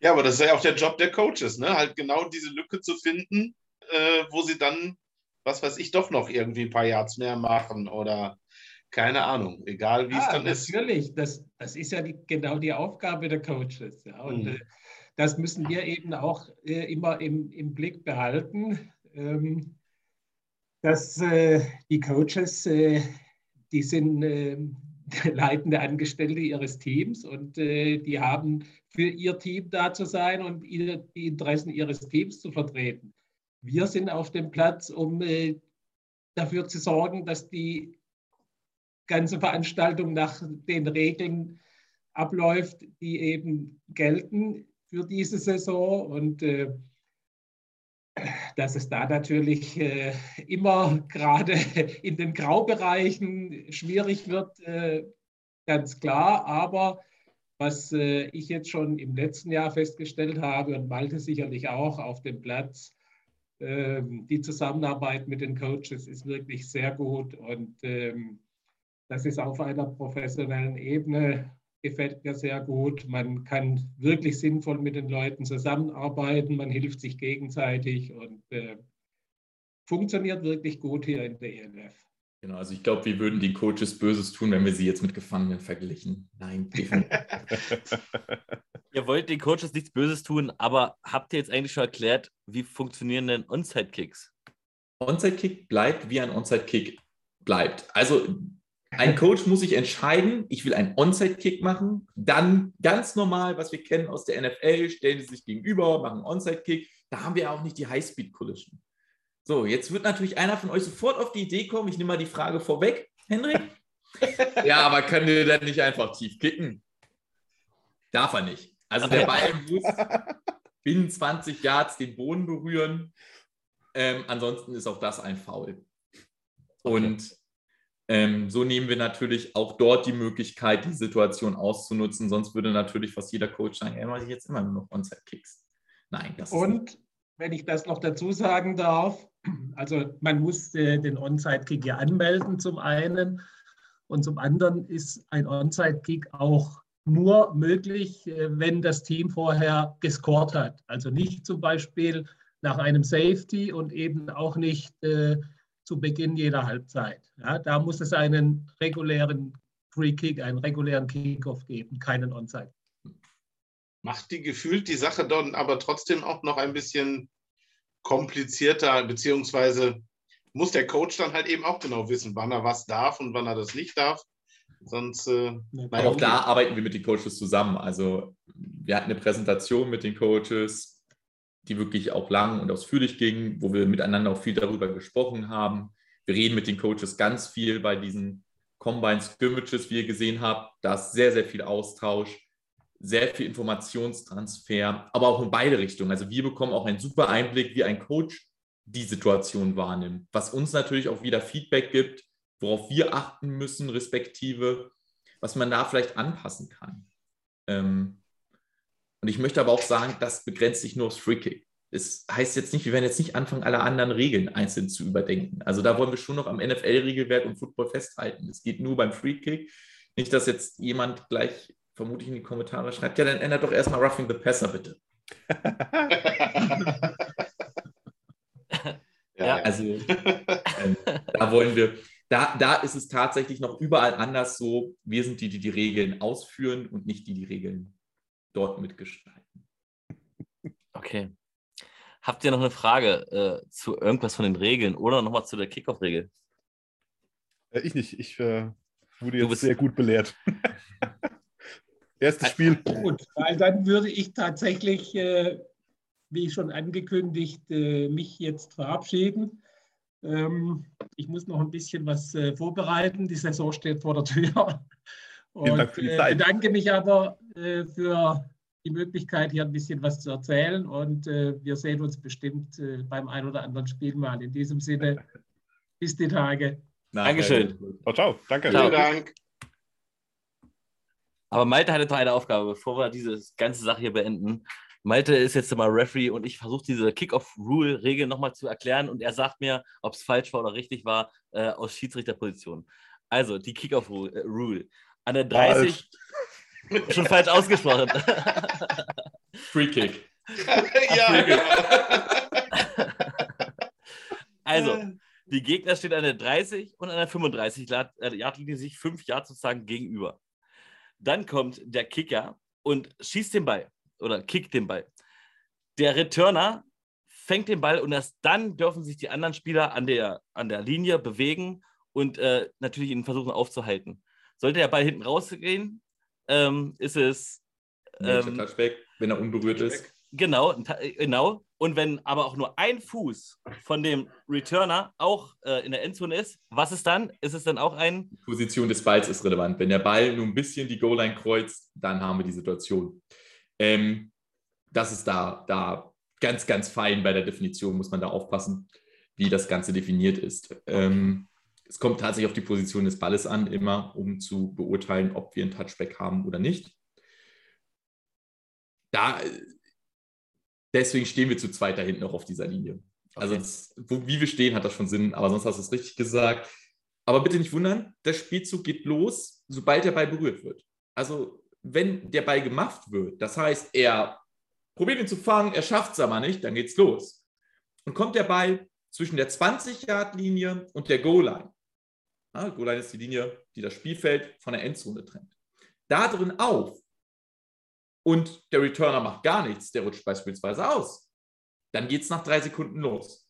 ja, aber das ist ja auch der Job der Coaches, ne? Halt genau diese Lücke zu finden, äh, wo sie dann, was weiß ich, doch noch irgendwie ein paar Yards mehr machen oder keine Ahnung, egal wie ah, es dann natürlich. ist. Natürlich, das, das ist ja die, genau die Aufgabe der Coaches. Ja. Und mhm. äh, das müssen wir eben auch äh, immer im, im Blick behalten, ähm, dass äh, die Coaches, äh, die sind äh, leitende Angestellte ihres Teams und äh, die haben für ihr Team da zu sein und die Interessen ihres Teams zu vertreten. Wir sind auf dem Platz, um äh, dafür zu sorgen, dass die ganze Veranstaltung nach den Regeln abläuft, die eben gelten für diese Saison und äh, dass es da natürlich äh, immer gerade in den Graubereichen schwierig wird, äh, ganz klar. Aber was äh, ich jetzt schon im letzten Jahr festgestellt habe und Malte sicherlich auch auf dem Platz, ähm, die Zusammenarbeit mit den Coaches ist wirklich sehr gut und ähm, das ist auf einer professionellen Ebene gefällt mir sehr gut. Man kann wirklich sinnvoll mit den Leuten zusammenarbeiten, man hilft sich gegenseitig und äh, funktioniert wirklich gut hier in der ELF. Genau, also ich glaube, wir würden den Coaches Böses tun, wenn wir sie jetzt mit Gefangenen verglichen. Nein, definitiv. ihr wollt den Coaches nichts Böses tun, aber habt ihr jetzt eigentlich schon erklärt, wie funktionieren denn Onside-Kicks? Onside-Kick bleibt, wie ein Onside-Kick bleibt. Also ein Coach muss sich entscheiden, ich will einen Onside-Kick machen, dann ganz normal, was wir kennen aus der NFL, stellen sie sich gegenüber, machen einen Onside-Kick. Da haben wir auch nicht die High-Speed-Collision. So, jetzt wird natürlich einer von euch sofort auf die Idee kommen, ich nehme mal die Frage vorweg, Henrik. ja, aber können wir dann nicht einfach tief kicken? Darf er nicht. Also der Ball muss binnen 20 Yards den Boden berühren. Ähm, ansonsten ist auch das ein Foul. Und okay. Ähm, so nehmen wir natürlich auch dort die Möglichkeit, die Situation auszunutzen. Sonst würde natürlich fast jeder Coach sagen, er mache jetzt immer nur noch Onside-Kicks. Nein, das Und ist wenn ich das noch dazu sagen darf, also man muss äh, den Onside-Kick ja anmelden zum einen und zum anderen ist ein Onside-Kick auch nur möglich, äh, wenn das Team vorher gescored hat. Also nicht zum Beispiel nach einem Safety und eben auch nicht äh, zu Beginn jeder Halbzeit. Ja, da muss es einen regulären Free Kick, einen regulären Kickoff geben, keinen Onside. Macht die gefühlt die Sache dann aber trotzdem auch noch ein bisschen komplizierter, beziehungsweise muss der Coach dann halt eben auch genau wissen, wann er was darf und wann er das nicht darf. Sonst. Äh, aber auch da arbeiten wir mit den Coaches zusammen. Also, wir hatten eine Präsentation mit den Coaches die wirklich auch lang und ausführlich ging, wo wir miteinander auch viel darüber gesprochen haben. Wir reden mit den Coaches ganz viel bei diesen Combine Scrimmages, wie ihr gesehen habt. Da ist sehr, sehr viel Austausch, sehr viel Informationstransfer, aber auch in beide Richtungen. Also wir bekommen auch einen super Einblick, wie ein Coach die Situation wahrnimmt, was uns natürlich auch wieder Feedback gibt, worauf wir achten müssen, respektive, was man da vielleicht anpassen kann. Ähm, und ich möchte aber auch sagen, das begrenzt sich nur aufs Free Kick. Es heißt jetzt nicht, wir werden jetzt nicht anfangen, alle anderen Regeln einzeln zu überdenken. Also da wollen wir schon noch am NFL-Regelwerk und Football festhalten. Es geht nur beim Free Kick. Nicht, dass jetzt jemand gleich vermutlich in die Kommentare schreibt, ja, dann ändert doch erstmal Roughing the Passer, bitte. ja, also ähm, da wollen wir, da, da ist es tatsächlich noch überall anders so, wir sind die, die die Regeln ausführen und nicht die, die Regeln dort mitgestalten. Okay. Habt ihr noch eine Frage äh, zu irgendwas von den Regeln oder nochmal zu der Kickoff-Regel? Äh, ich nicht. Ich äh, wurde jetzt sehr gut belehrt. Erstes Spiel. Gut, weil dann würde ich tatsächlich, äh, wie schon angekündigt, äh, mich jetzt verabschieden. Ähm, ich muss noch ein bisschen was äh, vorbereiten. Die Saison steht vor der Tür. Und äh, bedanke mich aber äh, für die Möglichkeit, hier ein bisschen was zu erzählen. Und äh, wir sehen uns bestimmt äh, beim ein oder anderen Spiel mal. In diesem Sinne, bis die Tage. Dankeschön. Ciao, ciao. Danke. Vielen Dank. Aber Malte hatte noch eine Aufgabe, bevor wir diese ganze Sache hier beenden. Malte ist jetzt mal Referee und ich versuche diese Kick-Off-Rule-Regel nochmal zu erklären und er sagt mir, ob es falsch war oder richtig war, äh, aus Schiedsrichterposition. Also, die Kick-Off-Rule. Äh, An der 30, Schon falsch ausgesprochen. Free Kick. ja, genau. Also, die Gegner stehen an der 30 und an der 35 Yardlinie sich fünf Yards sozusagen gegenüber. Dann kommt der Kicker und schießt den Ball oder kickt den Ball. Der Returner fängt den Ball und erst dann dürfen sich die anderen Spieler an der, an der Linie bewegen und äh, natürlich ihn versuchen aufzuhalten. Sollte der Ball hinten rausgehen, ähm, ist es. Ähm, Touchback, wenn er unberührt ist. Genau, genau. Und wenn aber auch nur ein Fuß von dem Returner auch äh, in der Endzone ist, was ist dann? Ist es dann auch ein. Die Position des Balls ist relevant. Wenn der Ball nur ein bisschen die Goal-Line kreuzt, dann haben wir die Situation. Ähm, das ist da, da ganz, ganz fein bei der Definition, muss man da aufpassen, wie das Ganze definiert ist. Ähm, es kommt tatsächlich auf die Position des Balles an, immer um zu beurteilen, ob wir ein Touchback haben oder nicht. Da, deswegen stehen wir zu zweit da hinten auch auf dieser Linie. Also das, wo, wie wir stehen, hat das schon Sinn, aber sonst hast du es richtig gesagt. Aber bitte nicht wundern, der Spielzug geht los, sobald der Ball berührt wird. Also wenn der Ball gemacht wird, das heißt, er probiert ihn zu fangen, er schafft es aber nicht, dann geht's los. Und kommt der Ball zwischen der 20-Yard-Linie und der Goal-Line. Ja, Goal-Line ist die Linie, die das Spielfeld von der Endzone trennt. Da drin auf und der Returner macht gar nichts, der rutscht beispielsweise aus. Dann geht es nach drei Sekunden los.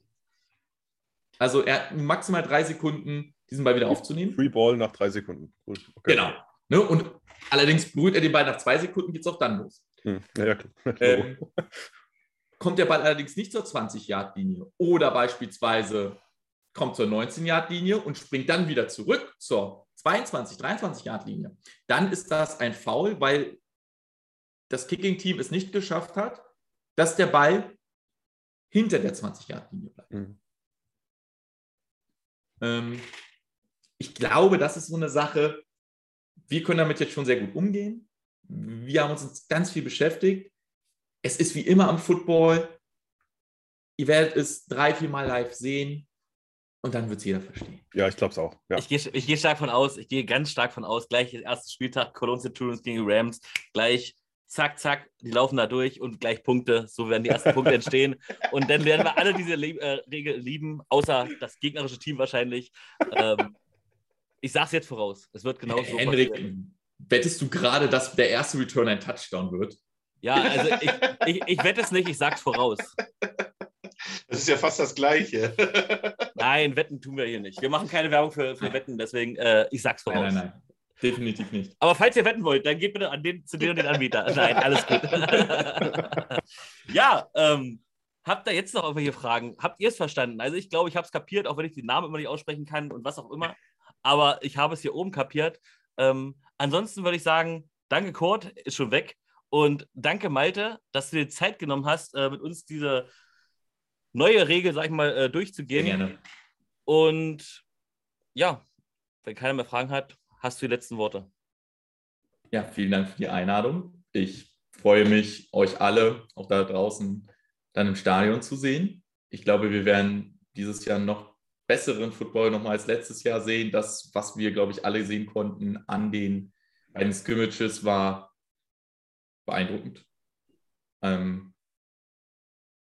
Also er hat maximal drei Sekunden, diesen Ball wieder aufzunehmen. Free Ball nach drei Sekunden. Okay. Genau. Ne? Und allerdings berührt er den Ball nach zwei Sekunden, geht es auch dann los. Hm. Ja, ähm, kommt der Ball allerdings nicht zur 20-Yard-Linie oder beispielsweise kommt zur 19-Yard-Linie und springt dann wieder zurück zur 22, 23-Yard-Linie, dann ist das ein Foul, weil das Kicking-Team es nicht geschafft hat, dass der Ball hinter der 20-Yard-Linie bleibt. Mhm. Ähm, ich glaube, das ist so eine Sache, wir können damit jetzt schon sehr gut umgehen. Wir haben uns ganz viel beschäftigt. Es ist wie immer am Football. Ihr werdet es drei, vier Mal live sehen. Und dann wird es jeder verstehen. Ja, ich glaube es auch. Ja. Ich gehe ich geh stark von aus, ich gehe ganz stark von aus, gleich erster Spieltag, Cologne Centurions gegen die Rams, gleich zack, zack, die laufen da durch und gleich Punkte. So werden die ersten Punkte entstehen. Und dann werden wir alle diese Le äh, Regel lieben, außer das gegnerische Team wahrscheinlich. Ähm, ich sage es jetzt voraus. Es wird genau so Henrik, passieren. wettest du gerade, dass der erste Return ein Touchdown wird? Ja, also ich, ich, ich wette es nicht, ich sage es voraus. Das ist ja fast das Gleiche. Nein, Wetten tun wir hier nicht. Wir machen keine Werbung für, für Wetten, deswegen, äh, ich sag's voraus. Nein, nein, nein. Definitiv nicht. Aber falls ihr wetten wollt, dann geht bitte an den, zu dir und den Anbieter. Nein, alles gut. ja, ähm, habt ihr jetzt noch irgendwelche Fragen? Habt ihr es verstanden? Also ich glaube, ich habe es kapiert, auch wenn ich den Namen immer nicht aussprechen kann und was auch immer. Aber ich habe es hier oben kapiert. Ähm, ansonsten würde ich sagen, danke Kurt, ist schon weg. Und danke Malte, dass du dir Zeit genommen hast, äh, mit uns diese neue Regel, sag ich mal, äh, durchzugehen. Gerne. Und ja, wenn keiner mehr Fragen hat, hast du die letzten Worte. Ja, vielen Dank für die Einladung. Ich freue mich, euch alle auch da draußen dann im Stadion zu sehen. Ich glaube, wir werden dieses Jahr noch besseren Football nochmal als letztes Jahr sehen. Das, was wir, glaube ich, alle sehen konnten an den beiden Scrimmages, war beeindruckend. Ähm,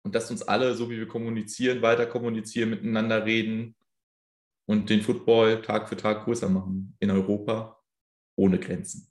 und dass uns alle, so wie wir kommunizieren, weiter kommunizieren, miteinander reden, und den Football Tag für Tag größer machen in Europa ohne Grenzen.